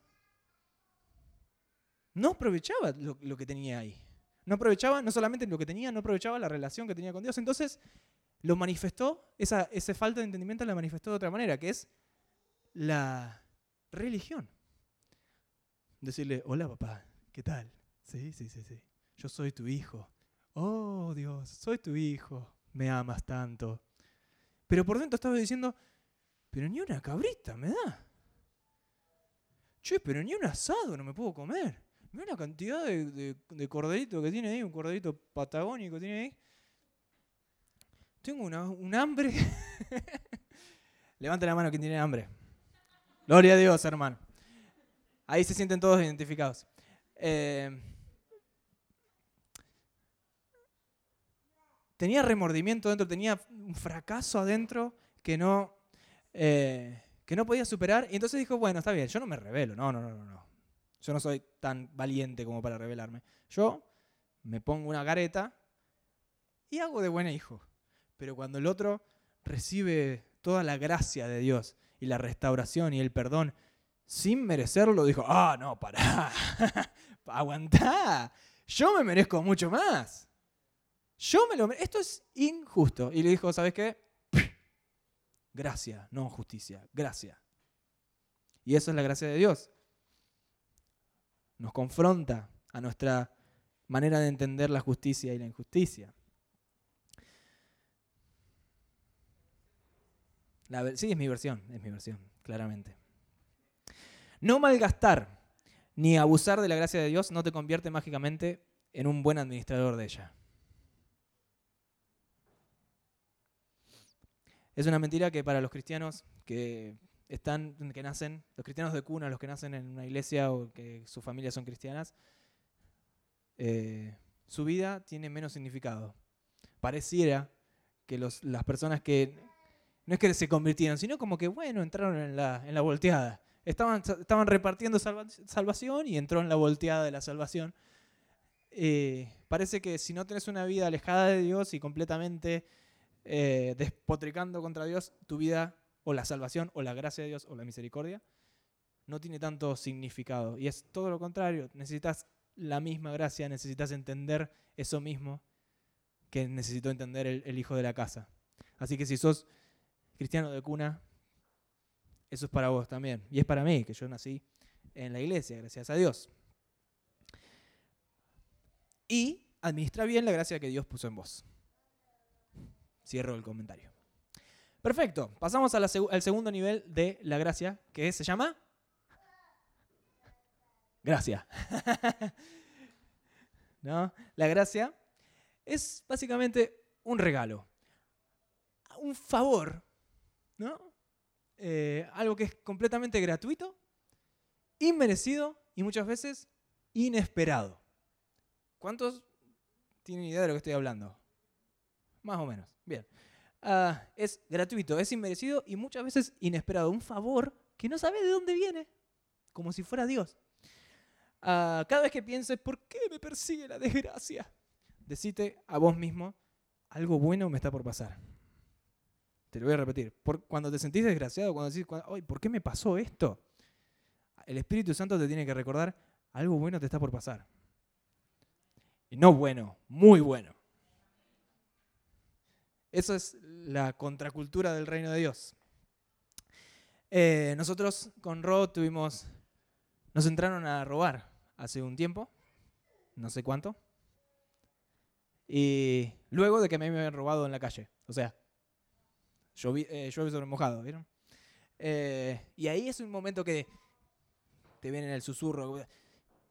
no aprovechaba lo, lo que tenía ahí. No aprovechaba no solamente lo que tenía, no aprovechaba la relación que tenía con Dios. Entonces lo manifestó, esa, esa falta de entendimiento la manifestó de otra manera, que es la religión. Decirle, hola papá, ¿qué tal? Sí, sí, sí, sí. Yo soy tu hijo. Oh Dios, soy tu hijo. Me amas tanto. Pero por dentro estaba diciendo, pero ni una cabrita me da. Che, pero ni un asado no me puedo comer. Mira la cantidad de, de, de corderito que tiene ahí, un corderito patagónico tiene ahí. Tengo una, un hambre. Levanta la mano quien tiene hambre. Gloria a Dios, hermano. Ahí se sienten todos identificados. Eh, tenía remordimiento dentro, tenía un fracaso adentro que no, eh, que no podía superar. Y entonces dijo, bueno, está bien, yo no me revelo. No, no, no, no. Yo no soy tan valiente como para rebelarme. Yo me pongo una careta y hago de buen hijo. Pero cuando el otro recibe toda la gracia de Dios y la restauración y el perdón sin merecerlo, dijo, ah, no, pará, aguantá, yo me merezco mucho más. Yo me lo mere- Esto es injusto. Y le dijo, ¿sabes qué? Gracia, no justicia, gracia. Y eso es la gracia de Dios. Nos confronta a nuestra manera de entender la justicia y la injusticia. Sí, es mi versión, es mi versión, claramente. No malgastar ni abusar de la gracia de Dios no te convierte mágicamente en un buen administrador de ella. Es una mentira que para los cristianos que están, que nacen, los cristianos de cuna, los que nacen en una iglesia o que sus familias son cristianas, eh, su vida tiene menos significado. Pareciera que las personas que no es que se convirtieron, sino como que, bueno, entraron en la, en la volteada. Estaban, estaban repartiendo salva- salvación y entró en la volteada de la salvación. Eh, parece que si no tenés una vida alejada de Dios y completamente eh, despotricando contra Dios, tu vida o la salvación o la gracia de Dios o la misericordia no tiene tanto significado. Y es todo lo contrario. Necesitas la misma gracia, necesitas entender eso mismo que necesitó entender el hijo de la casa. Así que si sos cristiano de cuna, eso es para vos también. Y es para mí, que yo nací en la iglesia, gracias a Dios. Y administra bien la gracia que Dios puso en vos. Cierro el comentario. Perfecto. Pasamos al segundo nivel de la gracia, que se llama gracia. ¿No? La gracia es básicamente un regalo. un favor, ¿no? Eh, algo que es completamente gratuito, inmerecido y muchas veces inesperado. ¿Cuántos tienen idea de lo que estoy hablando? Más o menos. Bien. Ah, es gratuito, es inmerecido y muchas veces inesperado. Un favor que no sabe de dónde viene, como si fuera Dios. Ah, cada vez que pienses, ¿por qué me persigue la desgracia? Decite a vos mismo, algo bueno me está por pasar. Te lo voy a repetir. Cuando te sentís desgraciado, cuando decís, "Ay, ¿por qué me pasó esto? El Espíritu Santo te tiene que recordar, algo bueno te está por pasar. Y no bueno, muy bueno. Eso es la contracultura del reino de Dios. Eh, nosotros con Ro tuvimos, nos entraron a robar hace un tiempo, no sé cuánto, y luego de que me habían robado en la calle, o sea, llueve, eh, llueve sobre mojado, ¿vieron? Eh, y ahí es un momento que te viene el susurro,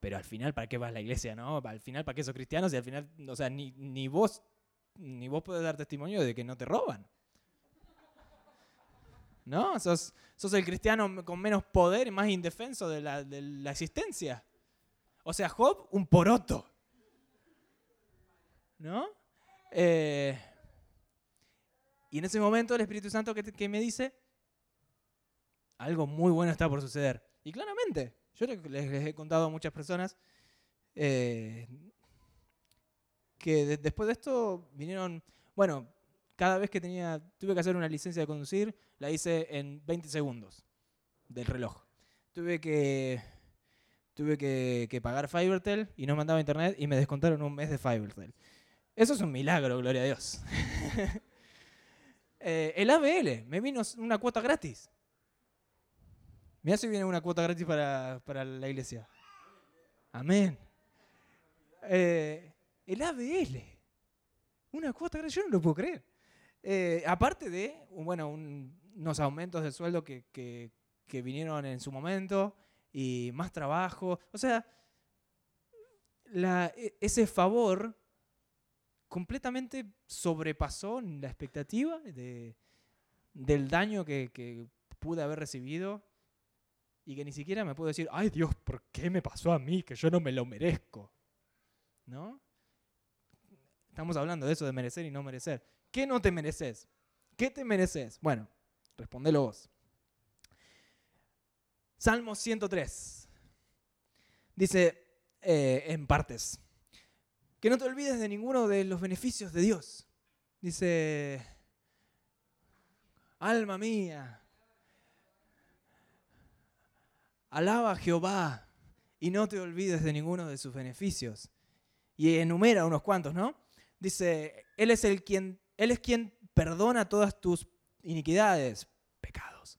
pero al final, ¿para qué vas a la iglesia, no? Al final, ¿para qué sos cristiano? Si al final, o sea, ni, ni vos ni vos podés dar testimonio de que no te roban. ¿No? Sos, sos el cristiano con menos poder y más indefenso de la, de la existencia. O sea, Job, un poroto. ¿No? Eh, y en ese momento el Espíritu Santo que, que, me dice, algo muy bueno está por suceder. Y claramente, yo les, les he contado a muchas personas, eh, que de- después de esto vinieron, bueno, cada vez que tenía, tuve que hacer una licencia de conducir, la hice en 20 segundos del reloj. Tuve que, tuve que, que pagar Fivertel y no mandaba internet y me descontaron un mes de Fivertel. Eso es un milagro, gloria a Dios. Eh, el ABL, me vino una cuota gratis. Mira si viene una cuota gratis para, para la iglesia. Amén. Eh, el ABL. Una cuota gratis, yo no lo puedo creer. Eh, aparte de, bueno, un- unos aumentos de sueldo que, que- que vinieron en su momento y más trabajo. O sea, la- e- ese favor completamente sobrepasó la expectativa de, del daño que, que pude haber recibido y que ni siquiera me puedo decir, ay Dios, ¿por qué me pasó a mí? Que yo no me lo merezco. ¿No? Estamos hablando de eso de merecer y no merecer. ¿Qué no te mereces? ¿Qué te mereces? Bueno, respondelo vos. Salmo 103. Dice eh, en partes. Que no te olvides de ninguno de los beneficios de Dios. Dice, alma mía, alaba a Jehová y no te olvides de ninguno de sus beneficios. Y enumera unos cuantos, ¿no? Dice, Él es, el quien, él es quien perdona todas tus iniquidades, pecados.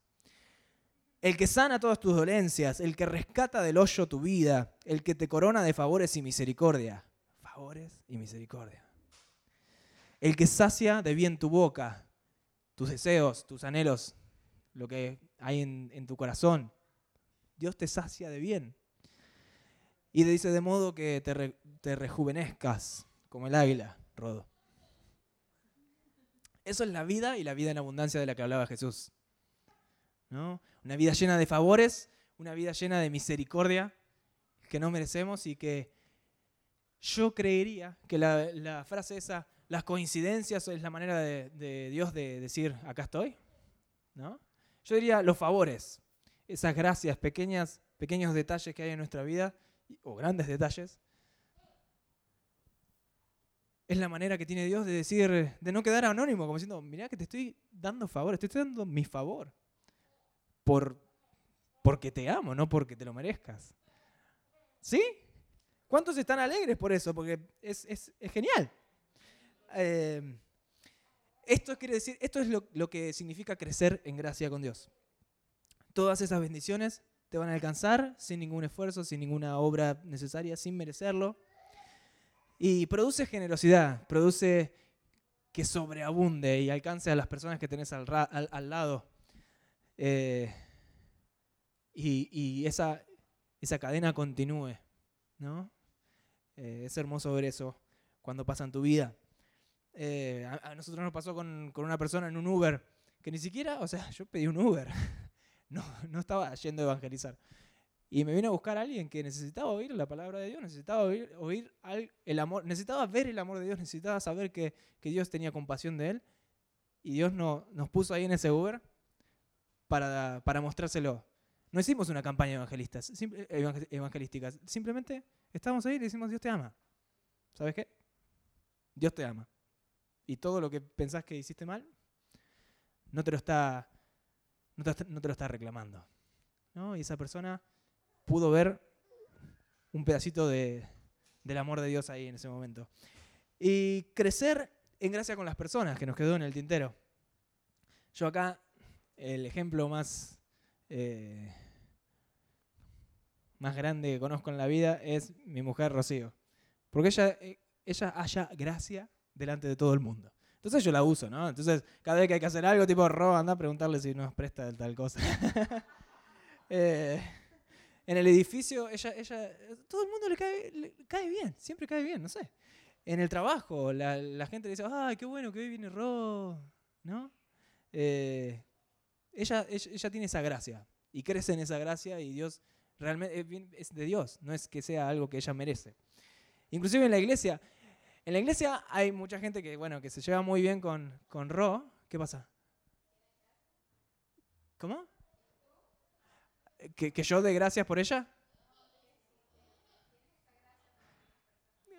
El que sana todas tus dolencias, el que rescata del hoyo tu vida, el que te corona de favores y misericordia. Favores y misericordia. El que sacia de bien tu boca, tus deseos, tus anhelos, lo que hay en, tu corazón. Dios te sacia de bien. Y te dice de modo que te, te rejuvenezcas como el águila, Rodo. Eso es la vida y la vida en abundancia de la que hablaba Jesús. ¿no? Una vida llena de favores, una vida llena de misericordia que no merecemos y que yo creería que la, la frase esa, las coincidencias es la manera de, de Dios de decir, acá estoy. ¿no? Yo diría los favores, esas gracias, pequeñas, pequeños detalles que hay en nuestra vida, o grandes detalles, es la manera que tiene Dios de decir, de no quedar anónimo, como diciendo, mirá que te estoy dando favor, te estoy dando mi favor. Por, porque te amo, no porque te lo merezcas. ¿Sí? ¿Cuántos están alegres por eso? Porque es, genial. Eh, esto quiere decir, esto es lo, que significa crecer en gracia con Dios. Todas esas bendiciones te van a alcanzar sin ningún esfuerzo, sin ninguna obra necesaria, sin merecerlo. Y produce generosidad, produce que sobreabunde y alcance a las personas que tenés al, lado. Eh, y y esa, esa cadena continúe. ¿no? Eh, es hermoso ver eso cuando pasa en tu vida. Eh, a, a nosotros nos pasó con, con una persona en un Uber que ni siquiera, o sea, yo pedí un Uber. No, no estaba yendo a evangelizar. Y me vino a buscar a alguien que necesitaba oír la palabra de Dios, necesitaba oír, oír al- el amor, necesitaba ver el amor de Dios, necesitaba saber que, que Dios tenía compasión de él. Y Dios no, nos puso ahí en ese Uber para, para mostrárselo. No hicimos una campaña evangelista, simple- evangel- evangelística. Simplemente estábamos ahí y le decimos, Dios te ama. ¿Sabes qué? Dios te ama. Y todo lo que pensás que hiciste mal, no te lo está, no te lo está reclamando. ¿no? Y esa persona pudo ver un pedacito de, del amor de Dios ahí en ese momento. Y crecer en gracia con las personas, que nos quedó en el tintero. Yo acá, el ejemplo más, eh, más grande que conozco en la vida es mi mujer Rocío. Porque ella, eh, ella haya gracia delante de todo el mundo. Entonces yo la uso, ¿no? Entonces cada vez que hay que hacer algo, tipo, Ro, anda a preguntarle si nos presta tal cosa. Eh, en el edificio, ella, ella, todo el mundo le cae, le cae bien, siempre cae bien, no sé. En el trabajo, la, la gente le dice, ay, qué bueno que hoy viene Ro, ¿no? Eh, ella, ella, ella tiene esa gracia y crece en esa gracia y Dios realmente es, de Dios, no es que sea algo que ella merece. Inclusive en la iglesia, en la iglesia hay mucha gente que, bueno, que se lleva muy bien con, con Ro. ¿Qué pasa? ¿Cómo? ¿Que, que yo dé gracias por ella?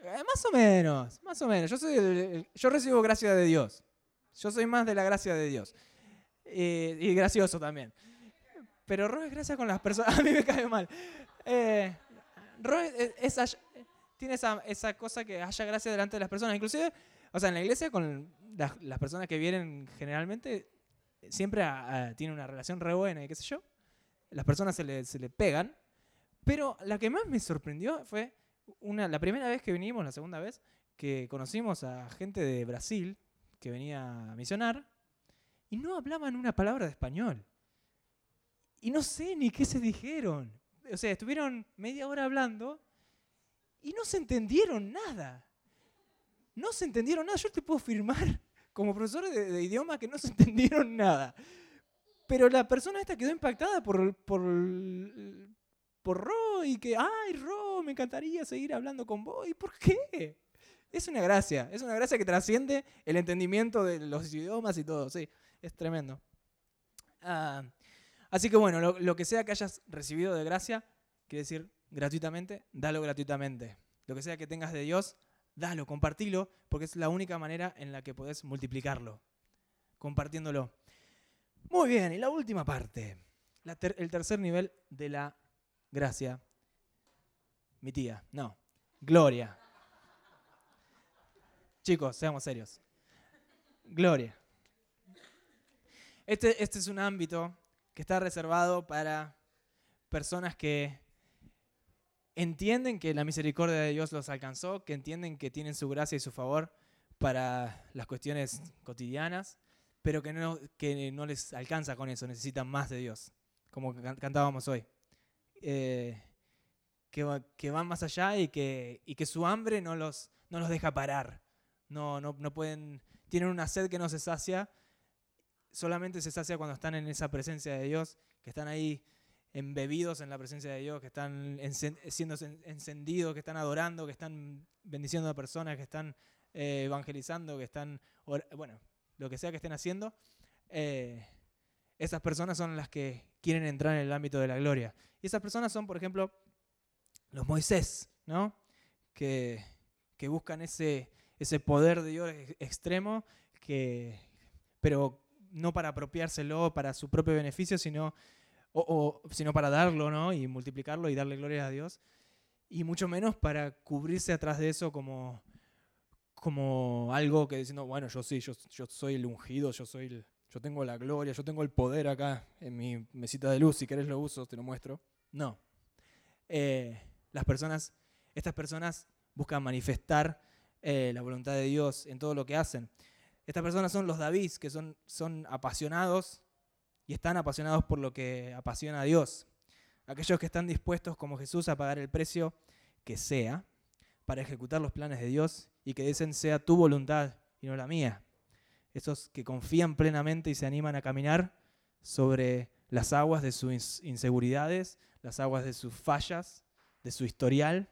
Eh, más o menos, más o menos. Yo, soy el- el- yo recibo gracia de Dios. Yo soy más de la gracia de Dios. Eh, y gracioso también. Pero Ro es gracia con las personas. A mí me cae mal. Eh, tiene esa, cosa que haya gracia delante de las personas. Inclusive, o sea, en la iglesia con las, las personas que vienen generalmente siempre tiene una relación re buena y qué sé yo. Las personas se le, se le pegan. Pero la que más me sorprendió fue una, la primera vez que vinimos, la segunda vez, que conocimos a gente de Brasil que venía a misionar y no hablaban una palabra de español. Y no sé ni qué se dijeron. O sea, estuvieron media hora hablando y no se entendieron nada. No se entendieron nada. Yo te puedo firmar como profesor de, de idioma que no se entendieron nada. Pero la persona esta quedó impactada por, por, por Ro y que, ay, Ro, me encantaría seguir hablando con vos. ¿Y por qué? Es una gracia, es una gracia que trasciende el entendimiento de los idiomas y todo, sí, es tremendo. Ah, así que bueno, lo, que sea que hayas recibido de gracia, quiere decir gratuitamente, dalo gratuitamente. Lo que sea que tengas de Dios, dalo, compartilo, porque es la única manera en la que podés multiplicarlo, compartiéndolo. Muy bien, y la última parte, el tercer nivel de la gracia. Mi tía, no, gloria. Chicos, seamos serios. Gloria. Este, este es un ámbito que está reservado para personas que entienden que la misericordia de Dios los alcanzó, que entienden que tienen su gracia y su favor para las cuestiones cotidianas, pero que no, que no les alcanza con eso, necesitan más de Dios, como can- cantábamos hoy. Eh, que, que van más allá y que, y que su hambre no los, no los deja parar. No, no, no pueden, tienen una sed que no se sacia, solamente se sacia cuando están en esa presencia de Dios, que están ahí embebidos en la presencia de Dios, que están siendo en- encendidos, que están adorando, que están bendiciendo a personas, que están eh, evangelizando, que están, bueno, lo que sea que estén haciendo, eh, esas personas son las que quieren entrar en el ámbito de la gloria. Y esas personas son, por ejemplo, los Moisés, ¿no? Que, que buscan ese, ese poder de Dios ex- extremo, que, pero no para apropiárselo para su propio beneficio, sino, o- sino para darlo ¿no? y multiplicarlo y darle gloria a Dios. Y mucho menos para cubrirse atrás de eso como, como algo que diciendo, bueno, yo sí, yo, yo soy el ungido, yo soy el- yo tengo la gloria, yo tengo el poder acá en mi mesita de luz, si querés lo uso, te lo muestro. No. Eh, las personas, estas personas buscan manifestar eh, la voluntad de Dios en todo lo que hacen. Estas personas son los David, que son, son apasionados y están apasionados por lo que apasiona a Dios. Aquellos que están dispuestos, como Jesús, a pagar el precio que sea para ejecutar los planes de Dios y que dicen sea tu voluntad y no la mía. Esos que confían plenamente y se animan a caminar sobre las aguas de sus inseguridades, las aguas de sus fallas, de su historial.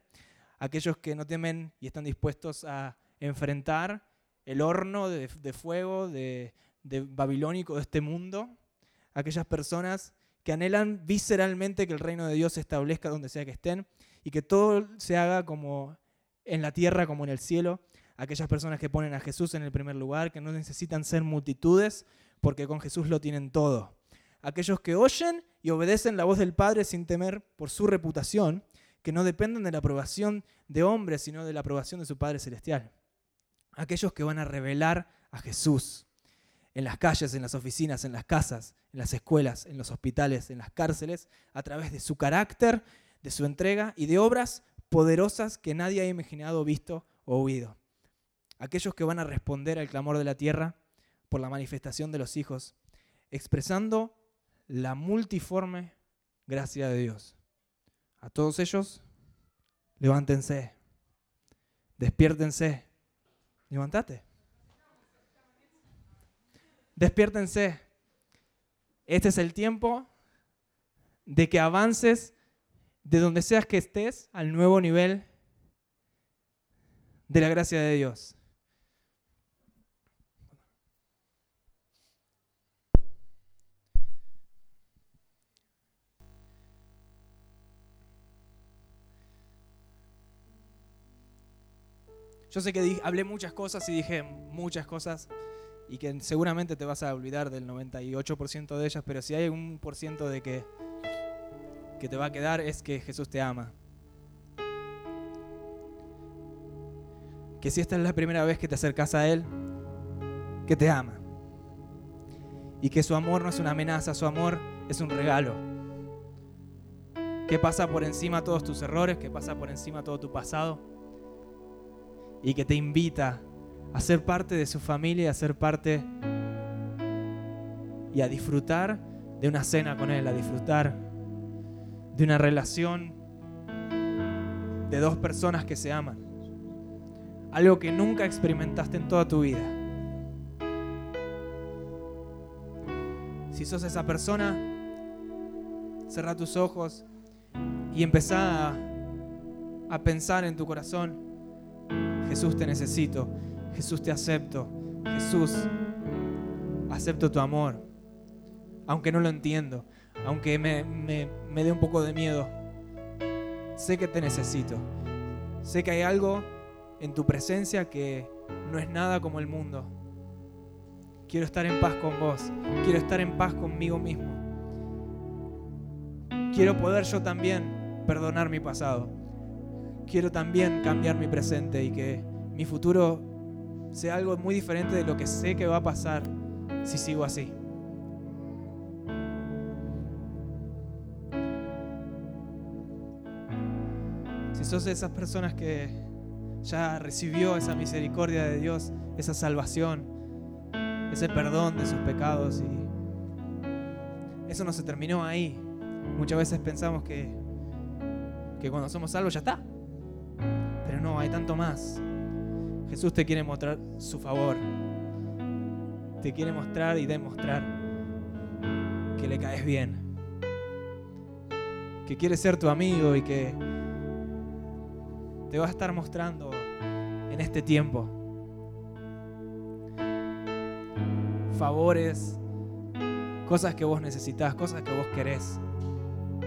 Aquellos que no temen y están dispuestos a enfrentar el horno de, fuego de, de babilónico de este mundo. Aquellas personas que anhelan visceralmente que el reino de Dios se establezca donde sea que estén y que todo se haga como en la tierra como en el cielo. Aquellas personas que ponen a Jesús en el primer lugar, que no necesitan ser multitudes, porque con Jesús lo tienen todo. Aquellos que oyen y obedecen la voz del Padre sin temer por su reputación, que no dependen de la aprobación de hombres, sino de la aprobación de su Padre Celestial. Aquellos que van a revelar a Jesús en las calles, en las oficinas, en las casas, en las escuelas, en los hospitales, en las cárceles, a través de su carácter, de su entrega y de obras poderosas que nadie ha imaginado, visto o oído. Aquellos que van a responder al clamor de la tierra por la manifestación de los hijos, expresando la multiforme gracia de Dios. A todos ellos, levántense, despiértense, levántate. Despiértense. Este es el tiempo de que avances de donde seas que estés al nuevo nivel de la gracia de Dios. Yo sé que hablé muchas cosas y dije muchas cosas y que seguramente te vas a olvidar del 98% de ellas, pero si hay un por ciento de que, que te va a quedar es que Jesús te ama. Que si esta es la primera vez que te acercas a Él, que te ama. Y que su amor no es una amenaza, su amor es un regalo. Que pasa por encima todos tus errores, que pasa por encima todo tu pasado. Y que te invita a ser parte de su familia, a ser parte y a disfrutar de una cena con Él, a disfrutar de una relación de dos personas que se aman. Algo que nunca experimentaste en toda tu vida. Si sos esa persona, cerrá tus ojos y empezá a pensar en tu corazón, Jesús te necesito, Jesús te acepto, Jesús acepto tu amor, aunque no lo entiendo, aunque me, me, me dé un poco de miedo, sé que te necesito, sé que hay algo en tu presencia que no es nada como el mundo. Quiero estar en paz con vos, quiero estar en paz conmigo mismo. Quiero poder yo también perdonar mi pasado. Quiero también cambiar mi presente y que mi futuro sea algo muy diferente de lo que sé que va a pasar si sigo así. Si sos de esas personas que ya recibió esa misericordia de Dios, esa salvación, ese perdón de sus pecados y eso no se terminó ahí. Muchas veces pensamos que, que cuando somos salvos ya está. Pero no, hay tanto más. Jesús te quiere mostrar su favor. Te quiere mostrar y demostrar que le caes bien. Que quiere ser tu amigo y que te va a estar mostrando en este tiempo. Favores, cosas que vos necesitas, cosas que vos querés.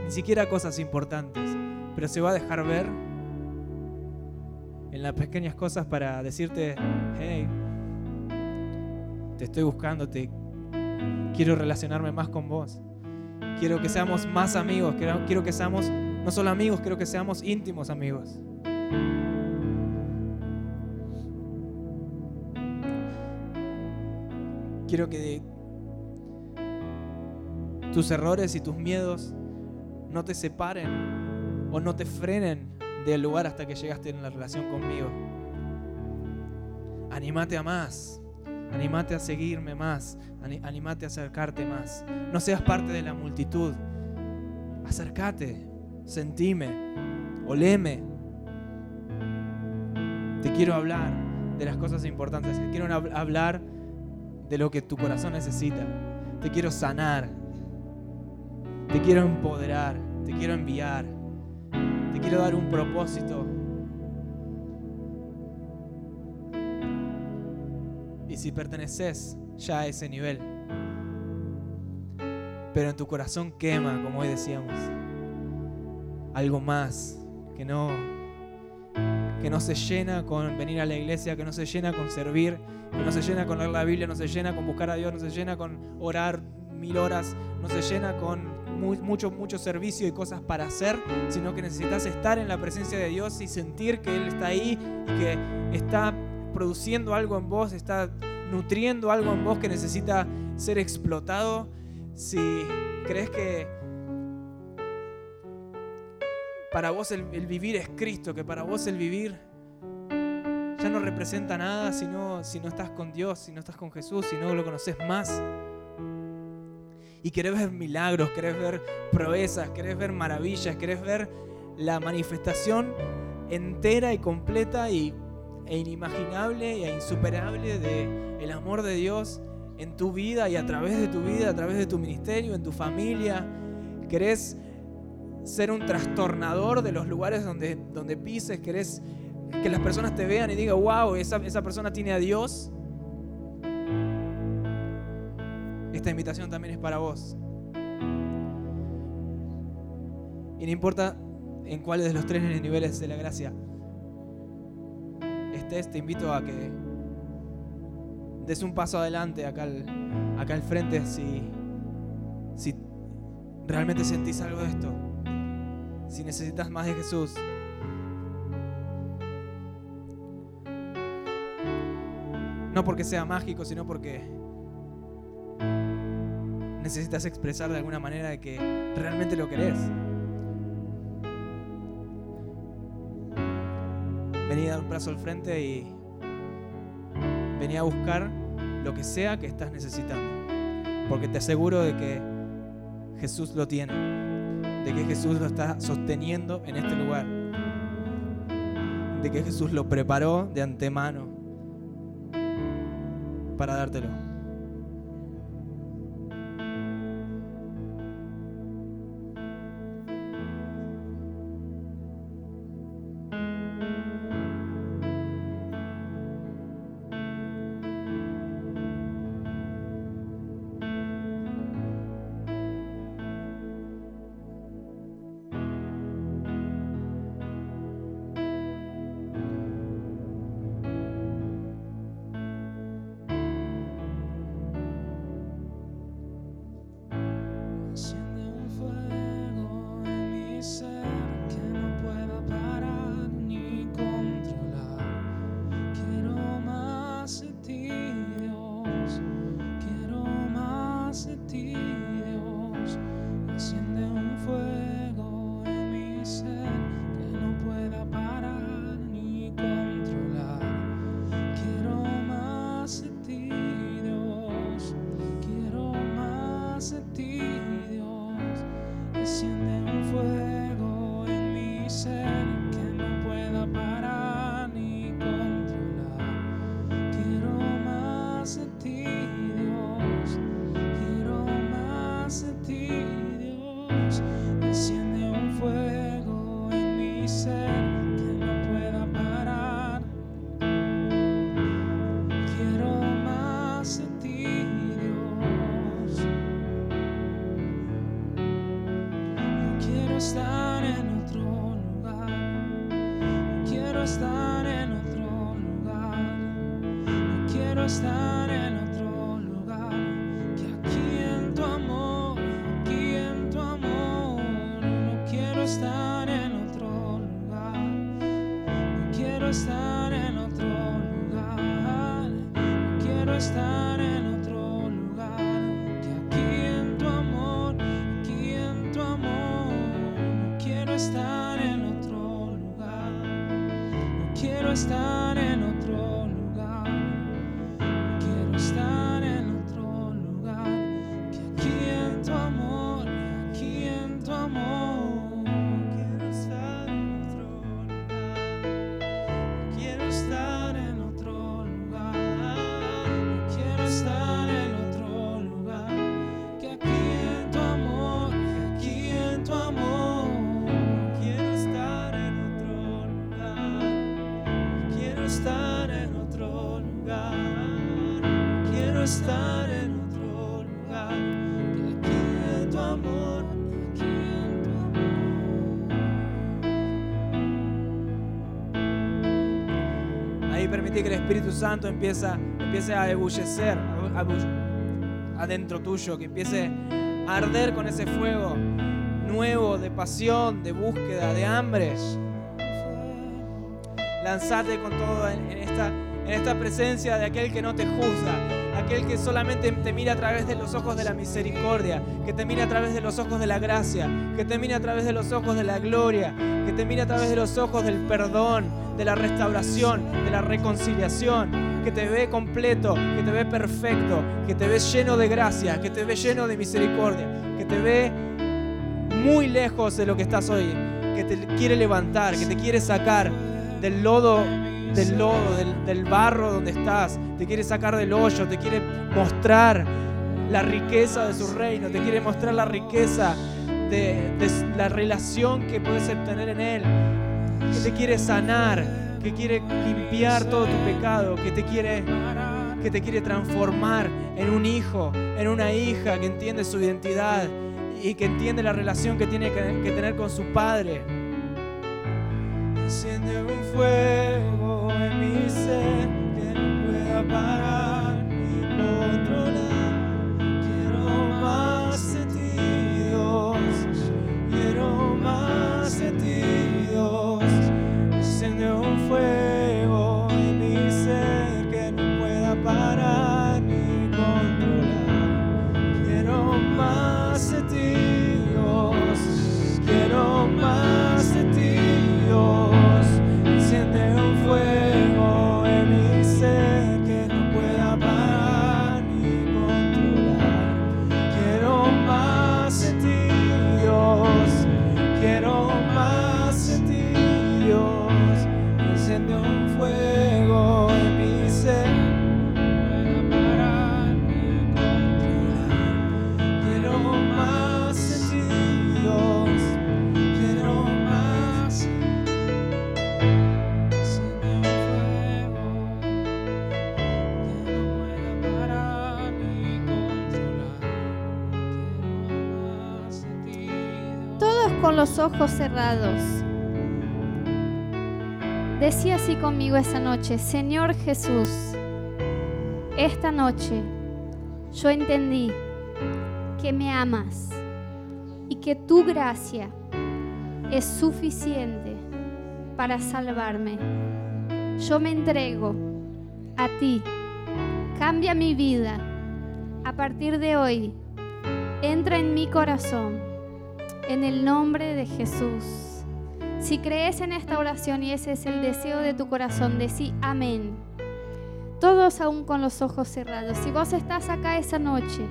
Ni siquiera cosas importantes, pero se va a dejar ver en las pequeñas cosas para decirte, hey, te estoy buscando, te quiero relacionarme más con vos. Quiero que seamos más amigos, quiero, que seamos no solo amigos, quiero que seamos íntimos amigos. Quiero que tus errores y tus miedos no te separen o no te frenen del lugar hasta que llegaste en la relación conmigo. Animate a más. Animate a seguirme más. ani- Animate a acercarte más. No seas parte de la multitud. Acércate. Sentime. Oleme. Te quiero hablar. de las cosas importantes. Te quiero hab- hablar de lo que tu corazón necesita. Te quiero sanar. Te quiero empoderar. Te quiero enviar. Te quiero dar un propósito. Y si perteneces ya a ese nivel, pero en tu corazón quema, como hoy decíamos, algo más que no que no se llena con venir a la iglesia, que no se llena con servir, que no se llena con leer la Biblia, no se llena con buscar a Dios, no se llena con orar mil horas, no se llena con mucho, mucho servicio y cosas para hacer, sino que necesitas estar en la presencia de Dios y sentir que Él está ahí y que está produciendo algo en vos, está nutriendo algo en vos que necesita ser explotado. Si crees que para vos el, el vivir es Cristo, que para vos el vivir ya no representa nada si no, si no estás con Dios, si no estás con Jesús, si no lo conoces más. Y querés ver milagros, querés ver proezas, querés ver maravillas, querés ver la manifestación entera y completa y, e inimaginable e insuperable de el amor de Dios en tu vida y a través de tu vida, a través de tu ministerio, en tu familia. Querés ser un trastornador de los lugares donde, donde pises, querés que las personas te vean y digan, wow, esa, esa persona tiene a Dios. Esta invitación también es para vos. Y no importa en cuáles de los tres niveles de la gracia estés, te invito a que des un paso adelante acá al, acá al frente si, si realmente sentís algo de esto si necesitas más de Jesús. No porque sea mágico, sino porque necesitas expresar de alguna manera de que realmente lo querés. Vení a dar un brazo al frente y vení a buscar lo que sea que estás necesitando. Porque te aseguro de que Jesús lo tiene de que Jesús lo está sosteniendo en este lugar, de que Jesús lo preparó de antemano para dártelo. Yo quiero estar en que el Espíritu Santo empieza, empiece a ebullecer adentro tuyo, que empiece a arder con ese fuego nuevo de pasión, de búsqueda, de hambre. Lanzate con todo en, en esta, en esta presencia de aquel que no te juzga, aquel que solamente te mira a través de los ojos de la misericordia, que te mira a través de los ojos de la gracia, que te mira a través de los ojos de la gloria, que te mira a través de los ojos del perdón, de la restauración, de la reconciliación, que te ve completo, que te ve perfecto, que te ve lleno de gracia, que te ve lleno de misericordia, que te ve muy lejos de lo que estás hoy, que te quiere levantar, que te quiere sacar del lodo, del lodo, del, barro donde estás, te quiere sacar del hoyo, te quiere mostrar la riqueza de su reino, te quiere mostrar la riqueza de, de la relación que puedes obtener en Él, que te quiere sanar, que quiere limpiar todo tu pecado, que te quiere que te quiere transformar en un hijo, en una hija que entiende su identidad y que entiende la relación que tiene que, que tener con su padre. Enciende un fuego en mi ser que no pueda parar ojos cerrados. Decía así conmigo esa noche, Señor Jesús, esta noche yo entendí que me amas y que tu gracia es suficiente para salvarme. Yo me entrego a ti. Cambia mi vida. A partir de hoy, entra en mi corazón. En el nombre de Jesús. Si crees en esta oración y ese es el deseo de tu corazón, decí amén. Todos aún con los ojos cerrados. Si vos estás acá esa noche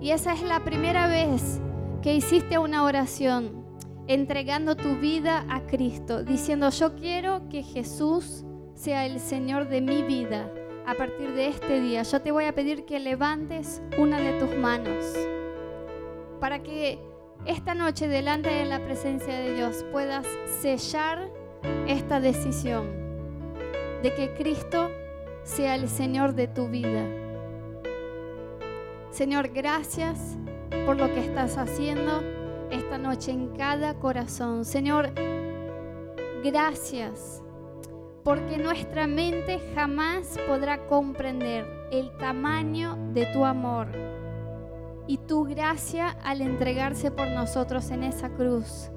y esa es la primera vez que hiciste una oración entregando tu vida a Cristo, diciendo yo quiero que Jesús sea el Señor de mi vida a partir de este día, yo te voy a pedir que levantes una de tus manos para que esta noche delante de la presencia de Dios puedas sellar esta decisión de que Cristo sea el Señor de tu vida. Señor, gracias por lo que estás haciendo esta noche en cada corazón. Señor, gracias porque nuestra mente jamás podrá comprender el tamaño de tu amor y tu gracia al entregarse por nosotros en esa cruz.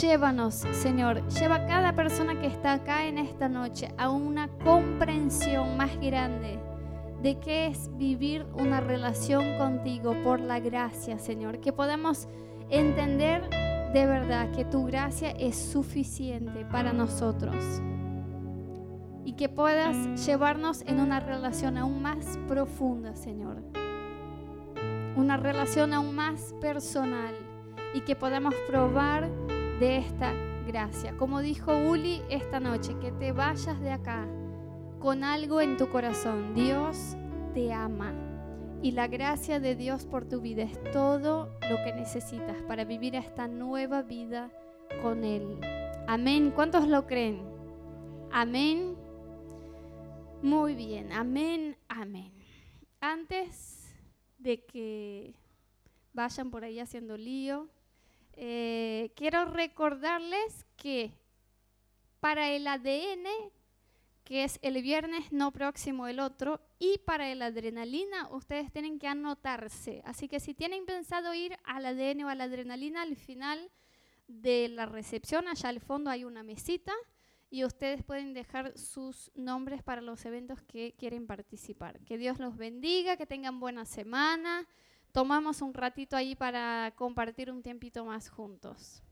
Llévanos, Señor, lleva a cada persona que está acá en esta noche a una comprensión más grande de qué es vivir una relación contigo por la gracia, Señor. Que podamos entender de verdad que tu gracia es suficiente para nosotros y que puedas llevarnos en una relación aún más profunda, Señor. Una relación aún más personal y que podamos probar de esta gracia. Como dijo Uli esta noche, que te vayas de acá con algo en tu corazón. Dios te ama y la gracia de Dios por tu vida es todo lo que necesitas para vivir esta nueva vida con Él. Amén. ¿Cuántos lo creen? Amén. Muy bien, amén, amén. Antes de que vayan por ahí haciendo lío, eh, quiero recordarles que para el ADN, que es el viernes no próximo el otro, y para el adrenalina, ustedes tienen que anotarse. Así que si tienen pensado ir al ADN o a la adrenalina, al final de la recepción, allá al fondo hay una mesita y ustedes pueden dejar sus nombres para los eventos que quieren participar. Que Dios los bendiga, que tengan buena semana. Tomamos un ratito ahí para compartir un tiempito más juntos.